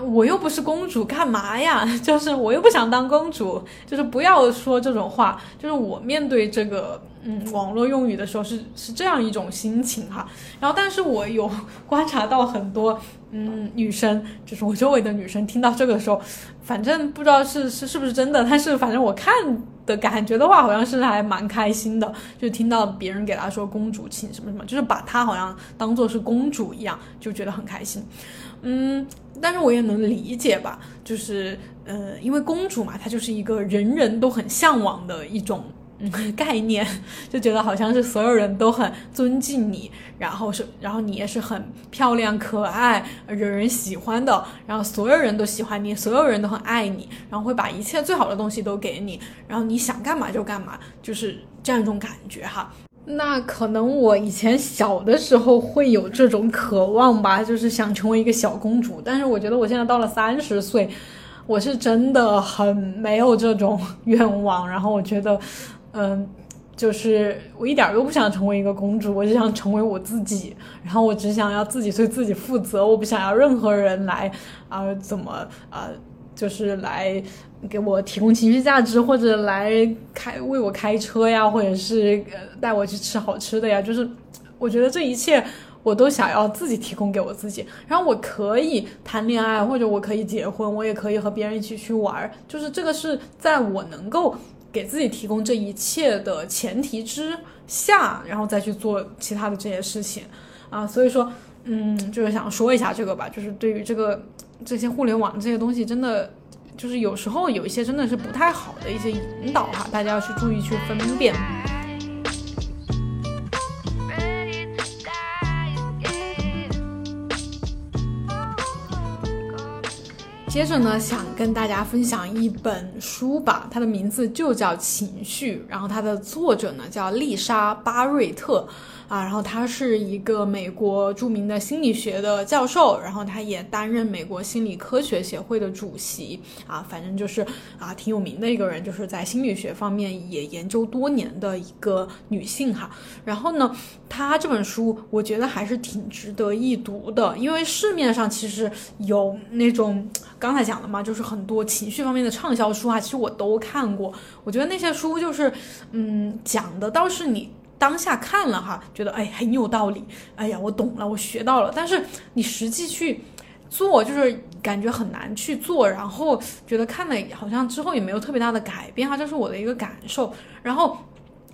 我又不是公主，干嘛呀？<laughs> 就是我又不想当公主，就是不要说这种话。就是我面对这个嗯网络用语的时候是是这样一种心情哈。然后，但是我有观察到很多嗯女生，就是我周围的女生听到这个时候，反正不知道是是是不是真的，但是反正我看的感觉的话，好像是还蛮开心的。就听到别人给她说公主请什么什么，就是把她好像当做是公主一样，就觉得很开心。嗯。但是我也能理解吧，就是呃，因为公主嘛，她就是一个人人都很向往的一种 <laughs> 概念，就觉得好像是所有人都很尊敬你，然后是，然后你也是很漂亮可爱，惹人喜欢的，然后所有人都喜欢你，所有人都很爱你，然后会把一切最好的东西都给你，然后你想干嘛就干嘛，就是这样一种感觉哈。那可能我以前小的时候会有这种渴望吧，就是想成为一个小公主。但是我觉得我现在到了三十岁，我是真的很没有这种 <laughs> 愿望。然后我觉得，嗯，就是我一点都不想成为一个公主，我就想成为我自己。然后我只想要自己对自己负责，我不想要任何人来啊怎么啊。就是来给我提供情绪价值，或者来开为我开车呀，或者是带我去吃好吃的呀。就是我觉得这一切我都想要自己提供给我自己。然后我可以谈恋爱，或者我可以结婚，我也可以和别人一起去玩。就是这个是在我能够给自己提供这一切的前提之下，然后再去做其他的这些事情啊。所以说，嗯，就是想说一下这个吧，就是对于这个。这些互联网这些东西真的就是有时候有一些真的是不太好的一些引导哈，大家要去注意去分辨。接着呢，想跟大家分享一本书吧，它的名字就叫《情绪》，然后它的作者呢叫丽莎巴瑞特。啊，然后他是一个美国著名的心理学的教授，然后他也担任美国心理科学协会的主席啊，反正就是啊挺有名的一个人，就是在心理学方面也研究多年的一个女性哈。然后呢，他这本书我觉得还是挺值得一读的，因为市面上其实有那种刚才讲的嘛，就是很多情绪方面的畅销书啊，其实我都看过，我觉得那些书就是嗯讲的倒是你。当下看了哈，觉得哎很有道理，哎呀我懂了，我学到了。但是你实际去做，就是感觉很难去做，然后觉得看了好像之后也没有特别大的改变哈，这是我的一个感受。然后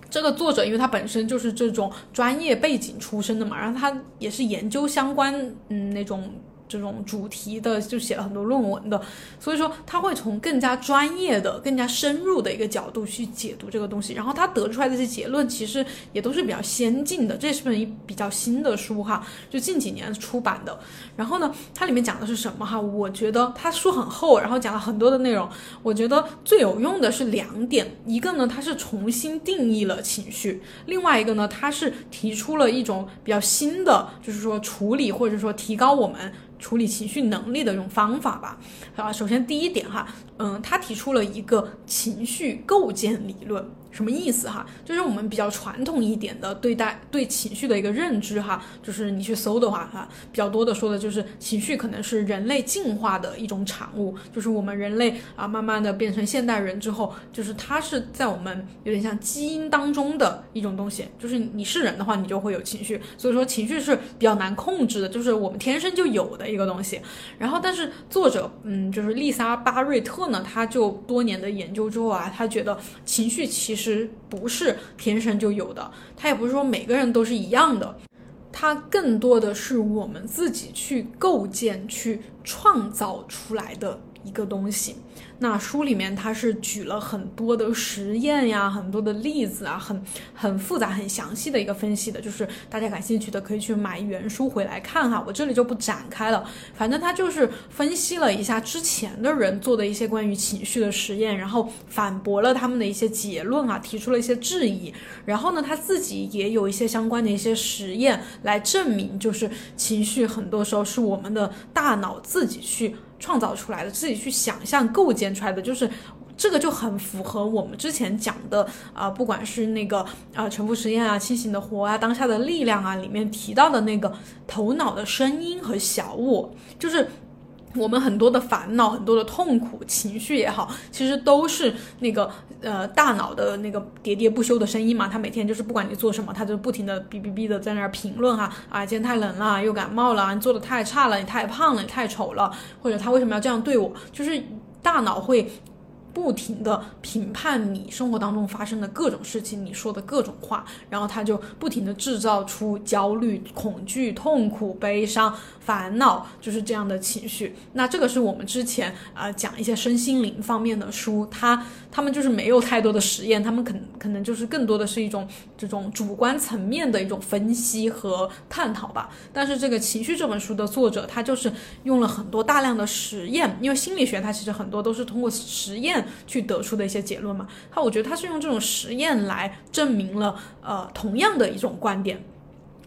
这个作者，因为他本身就是这种专业背景出身的嘛，然后他也是研究相关嗯那种。这种主题的就写了很多论文的，所以说他会从更加专业的、更加深入的一个角度去解读这个东西，然后他得出来的这些结论其实也都是比较先进的。这是本一比较新的书哈，就近几年出版的。然后呢，它里面讲的是什么哈？我觉得它书很厚，然后讲了很多的内容。我觉得最有用的是两点，一个呢，它是重新定义了情绪；另外一个呢，它是提出了一种比较新的，就是说处理或者说提高我们。处理情绪能力的一种方法吧，啊，首先第一点哈，嗯，他提出了一个情绪构建理论。什么意思哈？就是我们比较传统一点的对待对情绪的一个认知哈，就是你去搜的话哈，比较多的说的就是情绪可能是人类进化的一种产物，就是我们人类啊慢慢的变成现代人之后，就是它是在我们有点像基因当中的一种东西，就是你是人的话，你就会有情绪，所以说情绪是比较难控制的，就是我们天生就有的一个东西。然后，但是作者嗯，就是丽莎巴瑞特呢，他就多年的研究之后啊，他觉得情绪其实。实不是天生就有的，它也不是说每个人都是一样的。它更多的是我们自己去构建、去创造出来的一个东西。那书里面它是举了很多的实验呀，很多的例子啊，很很复杂、很详细的一个分析的，就是大家感兴趣的可以去买原书回来看哈，我这里就不展开了。反正他就是分析了一下之前的人做的一些关于情绪的实验，然后反驳了他们的一些结论啊，提出了一些质疑。然后呢，他自己也有一些相关的一些实验来证明，就是情绪很多时候是我们的大脑自己去。创造出来的，自己去想象构建出来的，就是这个就很符合我们之前讲的啊，不管是那个啊沉浮实验啊、清醒的活啊、当下的力量啊里面提到的那个头脑的声音和小我，就是。我们很多的烦恼、很多的痛苦情绪也好，其实都是那个呃大脑的那个喋喋不休的声音嘛。他每天就是不管你做什么，他就不停的哔哔哔的在那儿评论哈啊，今天太冷了，又感冒了，你做的太差了，你太胖了，你太丑了，或者他为什么要这样对我？就是大脑会。不停的评判你生活当中发生的各种事情，你说的各种话，然后他就不停的制造出焦虑、恐惧、痛苦、悲伤、烦恼，就是这样的情绪。那这个是我们之前啊讲一些身心灵方面的书，他他们就是没有太多的实验，他们可可能就是更多的是一种这种主观层面的一种分析和探讨吧。但是这个情绪这本书的作者，他就是用了很多大量的实验，因为心理学它其实很多都是通过实验。去得出的一些结论嘛？他我觉得他是用这种实验来证明了呃同样的一种观点。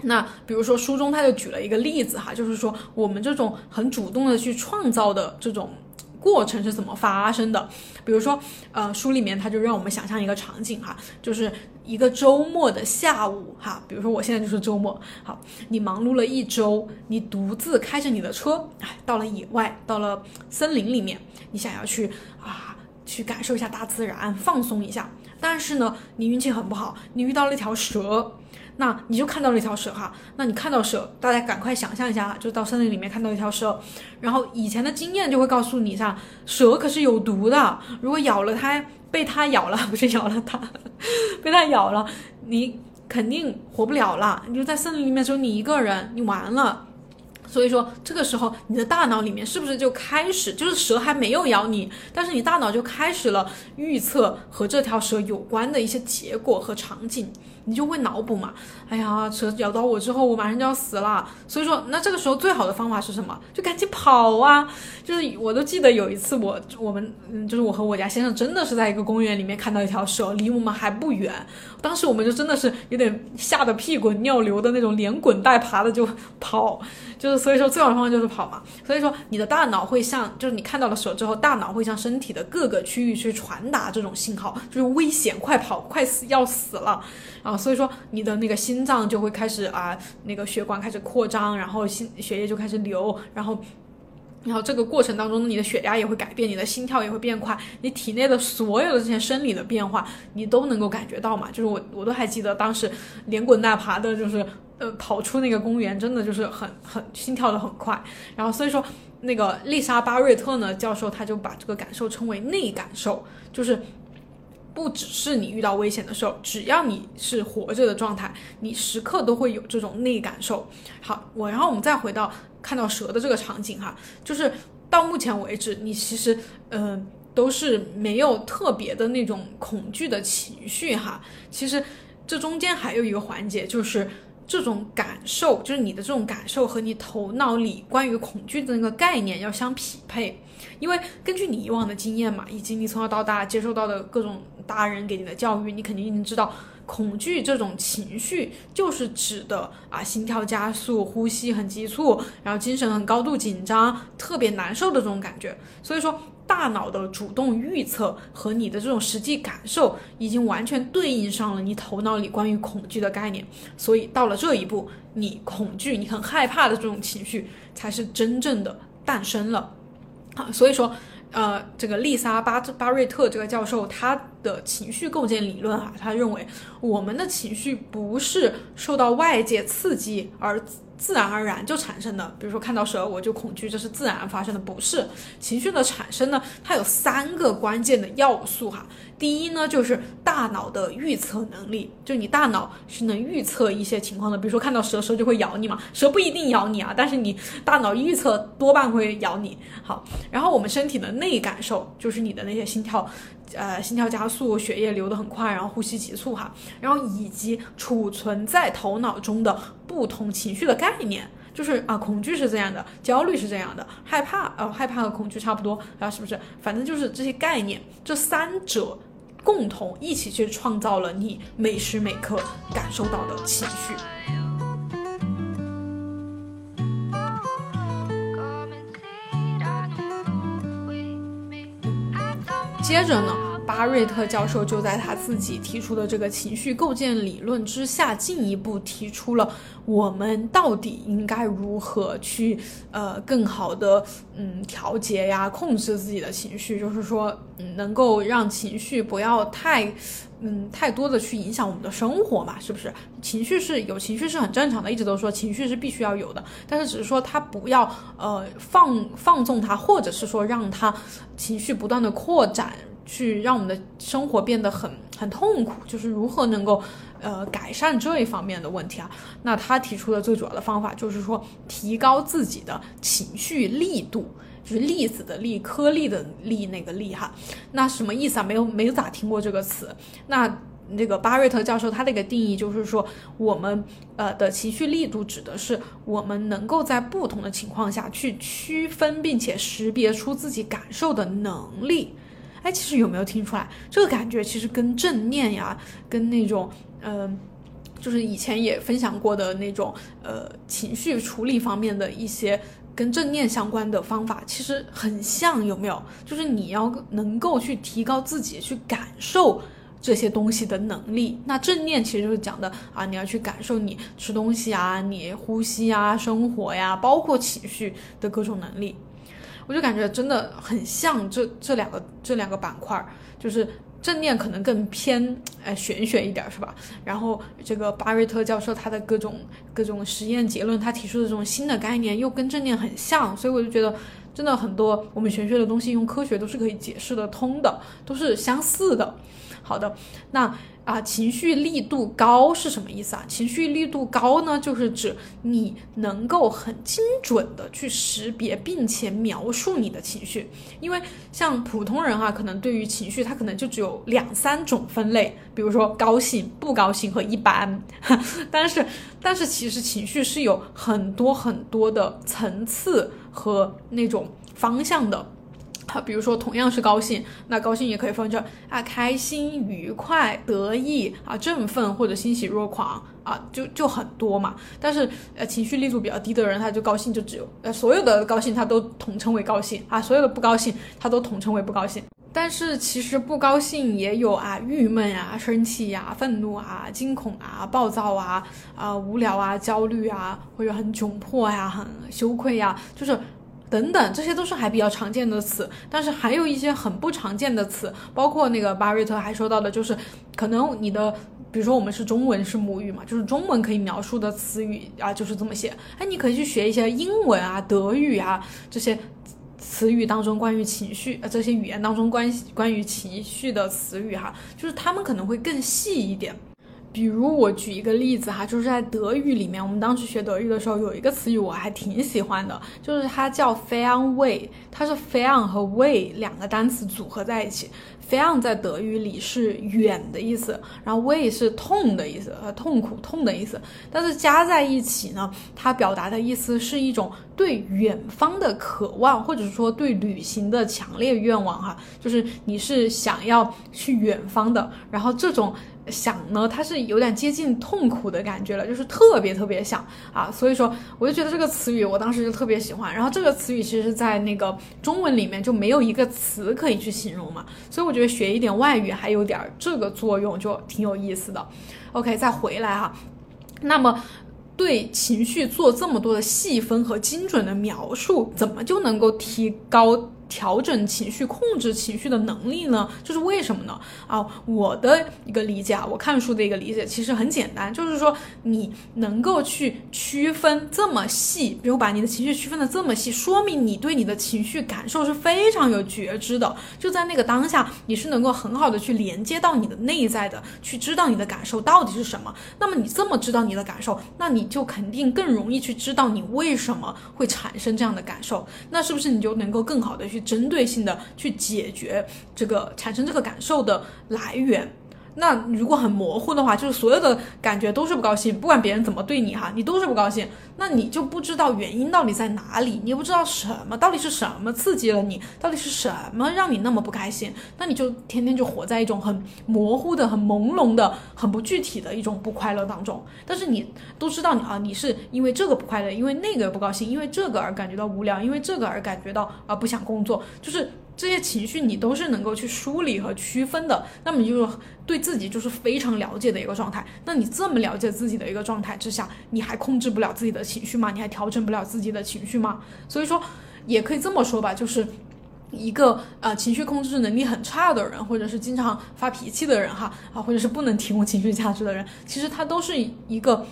那比如说书中他就举了一个例子哈，就是说我们这种很主动的去创造的这种过程是怎么发生的？比如说呃书里面他就让我们想象一个场景哈，就是一个周末的下午哈，比如说我现在就是周末，好，你忙碌了一周，你独自开着你的车，哎，到了野外，到了森林里面，你想要去啊。去感受一下大自然，放松一下。但是呢，你运气很不好，你遇到了一条蛇，那你就看到了一条蛇哈。那你看到蛇，大家赶快想象一下，就到森林里面看到一条蛇，然后以前的经验就会告诉你，一下蛇可是有毒的，如果咬了它，被它咬了，不是咬了它，<laughs> 被它咬了，你肯定活不了了。你就在森林里面只有你一个人，你完了。所以说，这个时候你的大脑里面是不是就开始，就是蛇还没有咬你，但是你大脑就开始了预测和这条蛇有关的一些结果和场景。你就会脑补嘛？哎呀，蛇咬到我之后，我马上就要死了。所以说，那这个时候最好的方法是什么？就赶紧跑啊！就是我都记得有一次，我我们嗯，就是我和我家先生真的是在一个公园里面看到一条蛇，离我们还不远。当时我们就真的是有点吓得屁滚尿流的那种，连滚带爬的就跑。就是所以说，最好的方法就是跑嘛。所以说，你的大脑会向，就是你看到了蛇之后，大脑会向身体的各个区域去传达这种信号，就是危险，快跑，快死，要死了。啊，所以说你的那个心脏就会开始啊，那个血管开始扩张，然后心血液就开始流，然后，然后这个过程当中，你的血压也会改变，你的心跳也会变快，你体内的所有的这些生理的变化，你都能够感觉到嘛？就是我我都还记得当时连滚带爬的，就是呃跑出那个公园，真的就是很很心跳的很快。然后所以说那个丽莎巴瑞特呢教授他就把这个感受称为内感受，就是。不只是你遇到危险的时候，只要你是活着的状态，你时刻都会有这种内感受。好，我然后我们再回到看到蛇的这个场景哈，就是到目前为止，你其实嗯都是没有特别的那种恐惧的情绪哈。其实这中间还有一个环节，就是这种感受，就是你的这种感受和你头脑里关于恐惧的那个概念要相匹配。因为根据你以往的经验嘛，以及你从小到大接受到的各种大人给你的教育，你肯定已经知道，恐惧这种情绪就是指的啊，心跳加速、呼吸很急促，然后精神很高度紧张、特别难受的这种感觉。所以说，大脑的主动预测和你的这种实际感受，已经完全对应上了你头脑里关于恐惧的概念。所以到了这一步，你恐惧、你很害怕的这种情绪，才是真正的 <laughs> 诞生了。啊，所以说，呃，这个丽莎巴巴瑞特这个教授，他的情绪构建理论啊，他认为我们的情绪不是受到外界刺激而自然而然就产生的。比如说看到蛇我就恐惧，这是自然发生的，不是情绪的产生呢？它有三个关键的要素哈。第一呢，就是大脑的预测能力，就你大脑是能预测一些情况的。比如说看到蛇，蛇就会咬你嘛，蛇不一定咬你啊，但是你大脑预测多半会咬你。好，然后我们身体的内感受，就是你的那些心跳，呃，心跳加速，血液流得很快，然后呼吸急促哈，然后以及储存在头脑中的不同情绪的概念。就是啊，恐惧是这样的，焦虑是这样的，害怕呃，害怕和恐惧差不多啊，是不是？反正就是这些概念，这三者。共同一起去创造了你每时每刻感受到的情绪。接着呢？巴瑞特教授就在他自己提出的这个情绪构建理论之下，进一步提出了我们到底应该如何去呃更好的嗯调节呀，控制自己的情绪，就是说嗯能够让情绪不要太嗯太多的去影响我们的生活嘛，是不是？情绪是有情绪是很正常的，一直都说情绪是必须要有的，但是只是说他不要呃放放纵他，或者是说让他情绪不断的扩展。去让我们的生活变得很很痛苦，就是如何能够呃改善这一方面的问题啊？那他提出的最主要的方法就是说，提高自己的情绪力度，就是粒子的粒，颗粒的粒那个粒哈。那什么意思啊？没有没有咋听过这个词。那那个巴瑞特教授他的一个定义就是说，我们呃的情绪力度指的是我们能够在不同的情况下去区分并且识别出自己感受的能力。哎，其实有没有听出来？这个感觉其实跟正念呀，跟那种，嗯，就是以前也分享过的那种，呃，情绪处理方面的一些跟正念相关的方法，其实很像，有没有？就是你要能够去提高自己去感受这些东西的能力。那正念其实就是讲的啊，你要去感受你吃东西啊，你呼吸啊，生活呀，包括情绪的各种能力。我就感觉真的很像这这两个这两个板块，就是正念可能更偏哎玄学一点是吧？然后这个巴瑞特教授他的各种各种实验结论，他提出的这种新的概念又跟正念很像，所以我就觉得真的很多我们玄学的东西用科学都是可以解释得通的，都是相似的。好的，那。啊，情绪力度高是什么意思啊？情绪力度高呢，就是指你能够很精准的去识别并且描述你的情绪。因为像普通人啊，可能对于情绪，他可能就只有两三种分类，比如说高兴、不高兴和一般。<laughs> 但是，但是其实情绪是有很多很多的层次和那种方向的。比如说同样是高兴，那高兴也可以分成啊开心、愉快、得意啊振奋或者欣喜若狂啊，就就很多嘛。但是呃情绪力度比较低的人，他就高兴就只有呃所有的高兴他都统称为高兴啊，所有的不高兴他都统称为不高兴。但是其实不高兴也有啊郁闷啊、生气呀、愤怒啊、惊恐啊、暴躁啊、啊无聊啊、焦虑啊，或者很窘迫呀、很羞愧呀，就是。等等，这些都是还比较常见的词，但是还有一些很不常见的词，包括那个巴瑞特还说到的，就是可能你的，比如说我们是中文是母语嘛，就是中文可以描述的词语啊，就是这么写。哎，你可以去学一些英文啊、德语啊这些词语当中关于情绪，呃，这些语言当中关关于情绪的词语哈，就是他们可能会更细一点。比如我举一个例子哈，就是在德语里面，我们当时学德语的时候，有一个词语我还挺喜欢的，就是它叫 fern way，它是 fern 和 way 两个单词组合在一起。fern 在德语里是远的意思，然后 way 是痛的意思，呃，痛苦痛的意思。但是加在一起呢，它表达的意思是一种对远方的渴望，或者说对旅行的强烈愿望哈，就是你是想要去远方的，然后这种。想呢，它是有点接近痛苦的感觉了，就是特别特别想啊，所以说我就觉得这个词语我当时就特别喜欢。然后这个词语其实，在那个中文里面就没有一个词可以去形容嘛，所以我觉得学一点外语还有点这个作用，就挺有意思的。OK，再回来哈，那么对情绪做这么多的细分和精准的描述，怎么就能够提高？调整情绪、控制情绪的能力呢？就是为什么呢？啊，我的一个理解啊，我看书的一个理解其实很简单，就是说你能够去区分这么细，比如把你的情绪区分的这么细，说明你对你的情绪感受是非常有觉知的。就在那个当下，你是能够很好的去连接到你的内在的，去知道你的感受到底是什么。那么你这么知道你的感受，那你就肯定更容易去知道你为什么会产生这样的感受。那是不是你就能够更好的去？针对性的去解决这个产生这个感受的来源。那如果很模糊的话，就是所有的感觉都是不高兴，不管别人怎么对你哈，你都是不高兴。那你就不知道原因到底在哪里，你也不知道什么到底是什么刺激了你，到底是什么让你那么不开心。那你就天天就活在一种很模糊的、很朦胧的、很不具体的一种不快乐当中。但是你都知道你啊，你是因为这个不快乐，因为那个不高兴，因为这个而感觉到无聊，因为这个而感觉到啊不想工作，就是。这些情绪你都是能够去梳理和区分的，那么你就对自己就是非常了解的一个状态。那你这么了解自己的一个状态之下，你还控制不了自己的情绪吗？你还调整不了自己的情绪吗？所以说，也可以这么说吧，就是一个呃情绪控制能力很差的人，或者是经常发脾气的人哈啊，或者是不能提供情绪价值的人，其实他都是一个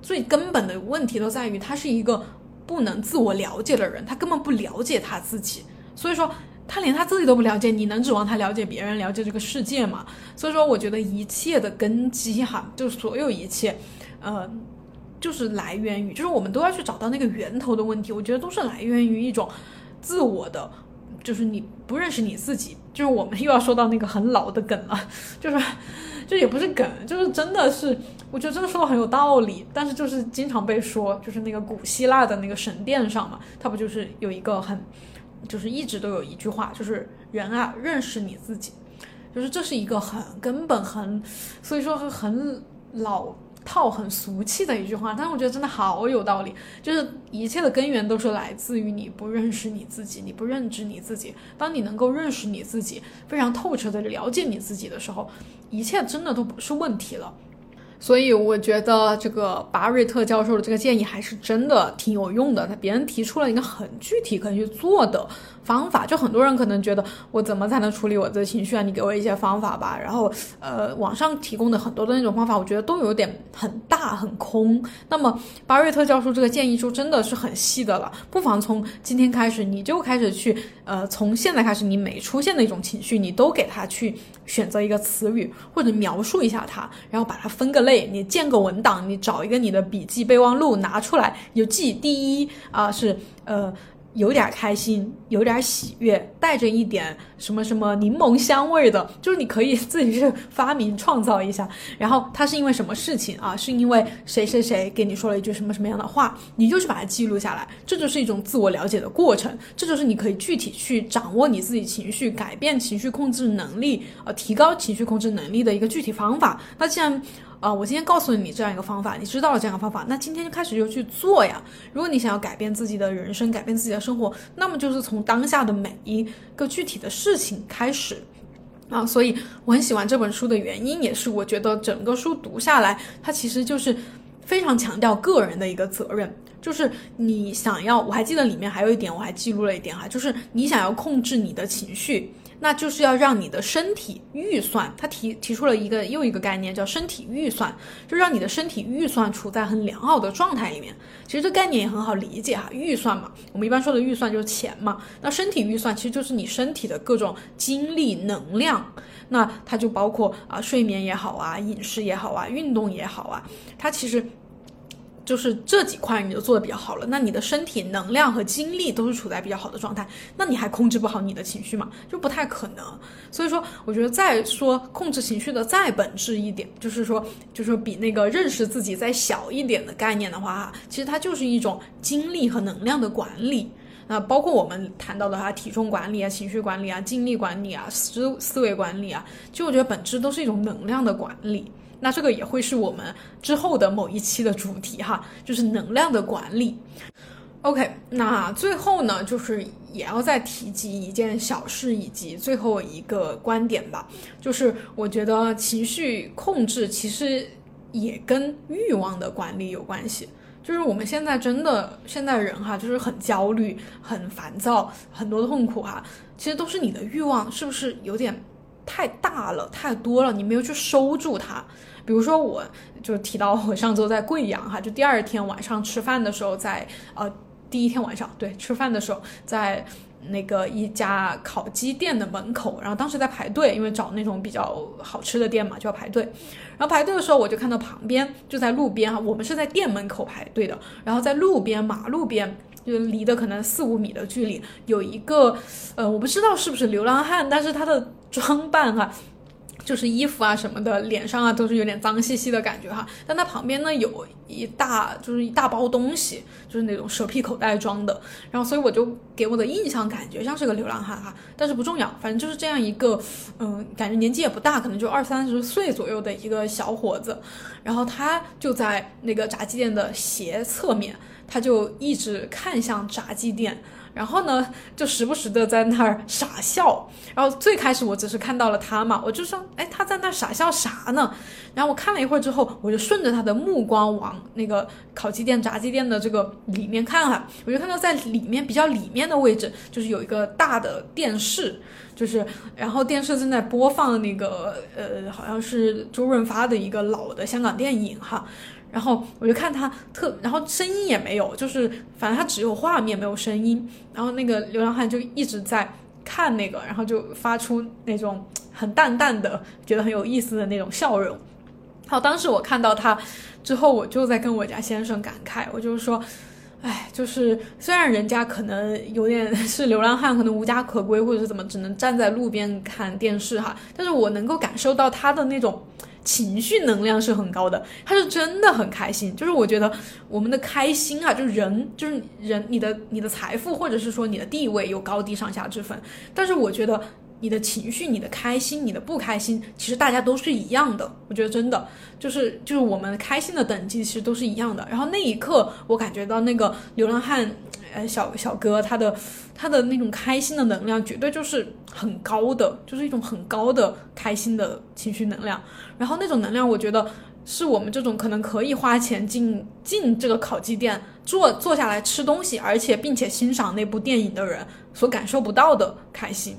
最根本的问题都在于他是一个不能自我了解的人，他根本不了解他自己，所以说。他连他自己都不了解，你能指望他了解别人、了解这个世界吗？所以说，我觉得一切的根基哈，就是所有一切，呃，就是来源于，就是我们都要去找到那个源头的问题。我觉得都是来源于一种自我的，就是你不认识你自己。就是我们又要说到那个很老的梗了，<laughs> 就是，就也不是梗，就是真的是，我觉得真的说的很有道理。但是就是经常被说，就是那个古希腊的那个神殿上嘛，它不就是有一个很。就是一直都有一句话，就是人啊，认识你自己，就是这是一个很根本、很所以说很老套、很俗气的一句话，但是我觉得真的好有道理。就是一切的根源都是来自于你不认识你自己，你不认知你自己。当你能够认识你自己，非常透彻的了解你自己的时候，一切真的都不是问题了。所以我觉得这个巴瑞特教授的这个建议还是真的挺有用的。他别人提出了一个很具体可以去做的方法，就很多人可能觉得我怎么才能处理我的情绪啊？你给我一些方法吧。然后呃，网上提供的很多的那种方法，我觉得都有点很大很空。那么巴瑞特教授这个建议就真的是很细的了。不妨从今天开始，你就开始去呃，从现在开始，你每出现的一种情绪，你都给他去选择一个词语或者描述一下它，然后把它分个类。你建个文档，你找一个你的笔记备忘录拿出来，你就记第一啊是呃有点开心，有点喜悦，带着一点什么什么柠檬香味的，就是你可以自己去发明创造一下。然后它是因为什么事情啊？是因为谁谁谁给你说了一句什么什么样的话，你就去把它记录下来。这就是一种自我了解的过程，这就是你可以具体去掌握你自己情绪、改变情绪控制能力、呃提高情绪控制能力的一个具体方法。那既然啊，我今天告诉你这样一个方法，你知道了这样一个方法，那今天就开始就去做呀。如果你想要改变自己的人生，改变自己的生活，那么就是从当下的每一个具体的事情开始啊。所以我很喜欢这本书的原因，也是我觉得整个书读下来，它其实就是非常强调个人的一个责任，就是你想要，我还记得里面还有一点，我还记录了一点哈，就是你想要控制你的情绪。那就是要让你的身体预算，他提提出了一个又一个概念，叫身体预算，就让你的身体预算处在很良好的状态里面。其实这概念也很好理解哈，预算嘛，我们一般说的预算就是钱嘛。那身体预算其实就是你身体的各种精力能量，那它就包括啊睡眠也好啊，饮食也好啊，运动也好啊，它其实。就是这几块你就做的比较好了，那你的身体能量和精力都是处在比较好的状态，那你还控制不好你的情绪吗？就不太可能。所以说，我觉得再说控制情绪的再本质一点，就是说，就是说比那个认识自己再小一点的概念的话，哈，其实它就是一种精力和能量的管理。那包括我们谈到的哈，体重管理啊、情绪管理啊、精力管理啊、思思维管理啊，其实我觉得本质都是一种能量的管理。那这个也会是我们之后的某一期的主题哈，就是能量的管理。OK，那最后呢，就是也要再提及一件小事以及最后一个观点吧，就是我觉得情绪控制其实也跟欲望的管理有关系。就是我们现在真的现在人哈，就是很焦虑、很烦躁、很多痛苦哈，其实都是你的欲望是不是有点太大了、太多了？你没有去收住它。比如说，我就提到我上周在贵阳哈，就第二天晚上吃饭的时候，在呃第一天晚上对吃饭的时候在。那个一家烤鸡店的门口，然后当时在排队，因为找那种比较好吃的店嘛，就要排队。然后排队的时候，我就看到旁边就在路边哈，我们是在店门口排队的，然后在路边马路边，就离的可能四五米的距离，有一个呃，我不知道是不是流浪汉，但是他的装扮哈。就是衣服啊什么的，脸上啊都是有点脏兮兮的感觉哈。但他旁边呢有一大就是一大包东西，就是那种蛇皮口袋装的。然后所以我就给我的印象感觉像是个流浪汉哈，但是不重要，反正就是这样一个，嗯，感觉年纪也不大，可能就二三十岁左右的一个小伙子。然后他就在那个炸鸡店的斜侧面，他就一直看向炸鸡店。然后呢，就时不时的在那儿傻笑。然后最开始我只是看到了他嘛，我就说，哎，他在那傻笑啥呢？然后我看了一会儿之后，我就顺着他的目光往那个烤鸡店、炸鸡店的这个里面看哈，我就看到在里面比较里面的位置，就是有一个大的电视，就是然后电视正在播放那个呃，好像是周润发的一个老的香港电影哈。然后我就看他特，然后声音也没有，就是反正他只有画面没有声音。然后那个流浪汉就一直在看那个，然后就发出那种很淡淡的、觉得很有意思的那种笑容。好，当时我看到他之后，我就在跟我家先生感慨，我就是说，哎，就是虽然人家可能有点是流浪汉，可能无家可归，或者是怎么，只能站在路边看电视哈，但是我能够感受到他的那种。情绪能量是很高的，他是真的很开心。就是我觉得我们的开心啊，就是人，就是人，你的你的财富或者是说你的地位有高低上下之分，但是我觉得你的情绪、你的开心、你的不开心，其实大家都是一样的。我觉得真的就是就是我们开心的等级其实都是一样的。然后那一刻，我感觉到那个流浪汉。呃，小小哥他的他的那种开心的能量，绝对就是很高的，就是一种很高的开心的情绪能量。然后那种能量，我觉得是我们这种可能可以花钱进进这个烤鸡店坐坐下来吃东西，而且并且欣赏那部电影的人所感受不到的开心。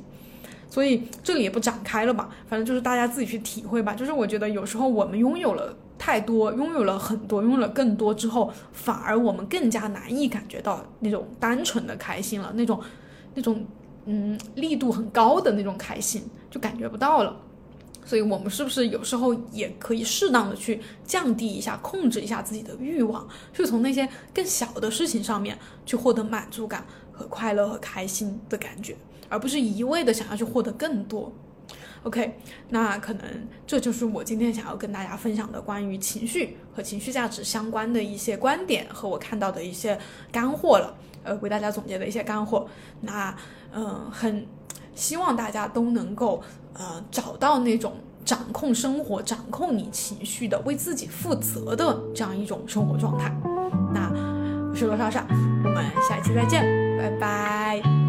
所以这里也不展开了吧，反正就是大家自己去体会吧。就是我觉得有时候我们拥有了。太多拥有了很多，拥有了更多之后，反而我们更加难以感觉到那种单纯的开心了，那种，那种，嗯，力度很高的那种开心就感觉不到了。所以，我们是不是有时候也可以适当的去降低一下，控制一下自己的欲望，去从那些更小的事情上面去获得满足感和快乐和开心的感觉，而不是一味的想要去获得更多。OK，那可能这就是我今天想要跟大家分享的关于情绪和情绪价值相关的一些观点和我看到的一些干货了，呃，为大家总结的一些干货。那，嗯，很希望大家都能够呃找到那种掌控生活、掌控你情绪的、为自己负责的这样一种生活状态。那我是罗莎莎，我们下期再见，拜拜。